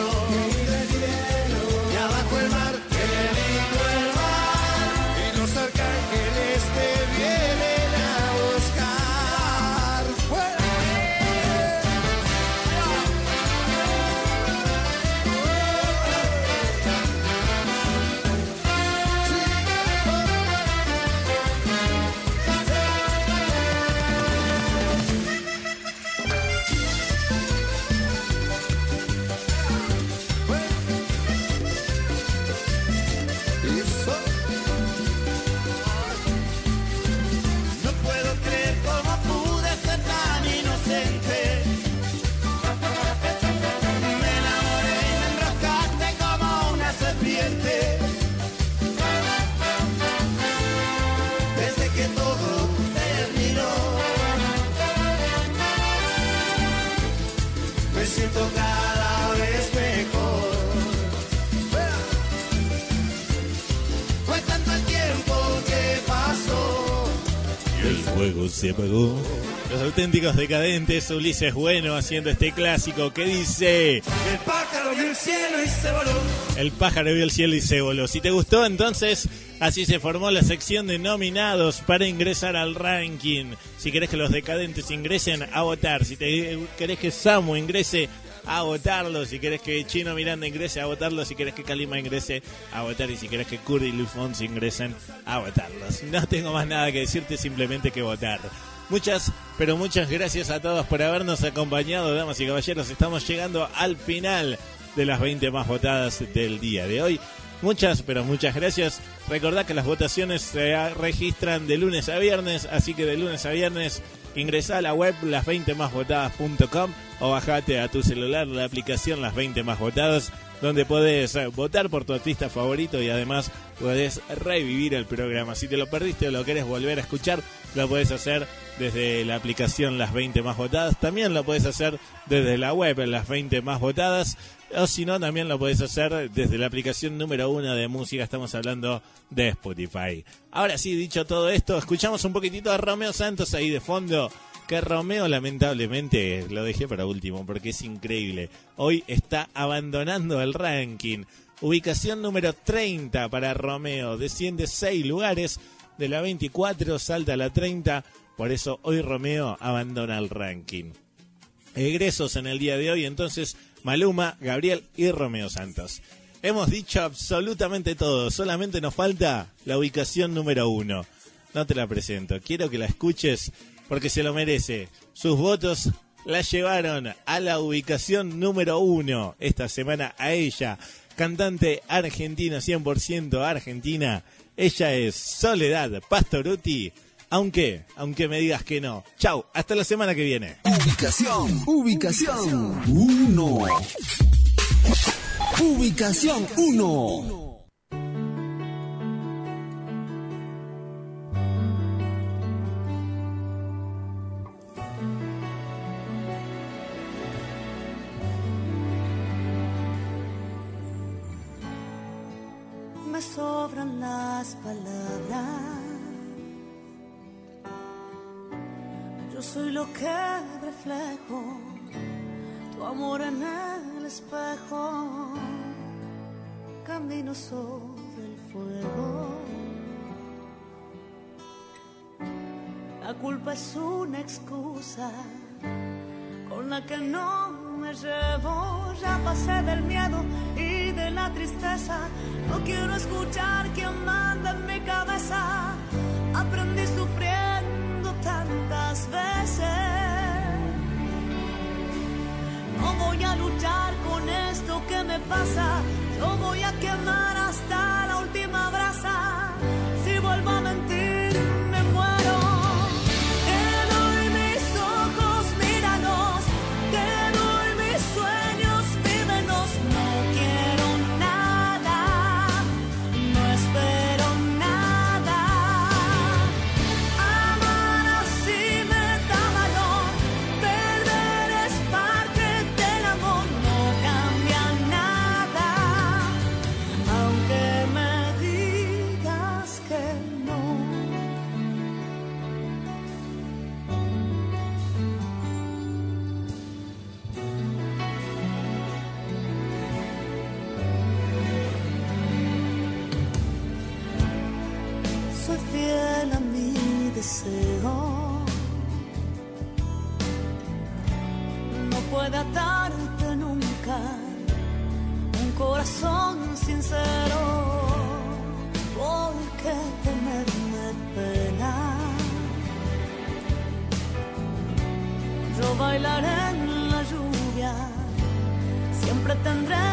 Fuego se apagó. Los auténticos decadentes, Ulises Bueno haciendo este clásico que dice... El pájaro vio el cielo y se voló. El pájaro vio el cielo y se voló. Si te gustó, entonces así se formó la sección de nominados para ingresar al ranking. Si querés que los decadentes ingresen a votar, si te querés que Samu ingrese a votarlo, si querés que Chino Miranda ingrese a votarlo, si querés que Kalima ingrese a votar y si querés que Curry y Luis Fonsi ingresen a votarlos. No tengo más nada que decirte, simplemente que votar. Muchas, pero muchas gracias a todos por habernos acompañado, damas y caballeros. Estamos llegando al final de las 20 más votadas del día de hoy. Muchas, pero muchas gracias. Recordad que las votaciones se registran de lunes a viernes, así que de lunes a viernes ingresá a la web las20másvotadas.com o bajate a tu celular la aplicación Las 20 Más Votadas, donde podés eh, votar por tu artista favorito y además podés revivir el programa. Si te lo perdiste o lo querés volver a escuchar, lo podés hacer desde la aplicación Las 20 Más Votadas. También lo podés hacer desde la web Las 20 Más Votadas. O si no, también lo podés hacer desde la aplicación número uno de música. Estamos hablando de Spotify. Ahora sí, dicho todo esto, escuchamos un poquitito a Romeo Santos ahí de fondo. Que Romeo lamentablemente lo dejé para último porque es increíble. Hoy está abandonando el ranking. Ubicación número 30 para Romeo. Desciende 6 lugares. De la 24 salta a la 30. Por eso hoy Romeo abandona el ranking. Egresos en el día de hoy entonces Maluma, Gabriel y Romeo Santos. Hemos dicho absolutamente todo, solamente nos falta la ubicación número uno. No te la presento, quiero que la escuches porque se lo merece. Sus votos la llevaron a la ubicación número uno esta semana a ella, cantante argentina, 100% argentina. Ella es Soledad Pastoruti. Aunque, aunque me digas que no. Chau, hasta la semana que viene. Ubicación, ubicación 1. Ubicación 1. me sobran las palabras. Yo soy lo que reflejo, tu amor en el espejo. Camino sobre el fuego. La culpa es una excusa con la que no me llevo. Ya pasé del miedo y de la tristeza. No quiero escuchar quién manda en mi cabeza. Aprendí sufriendo veces. No voy a luchar con esto que me pasa. Yo voy a quemar hasta la última brasa. Bailaré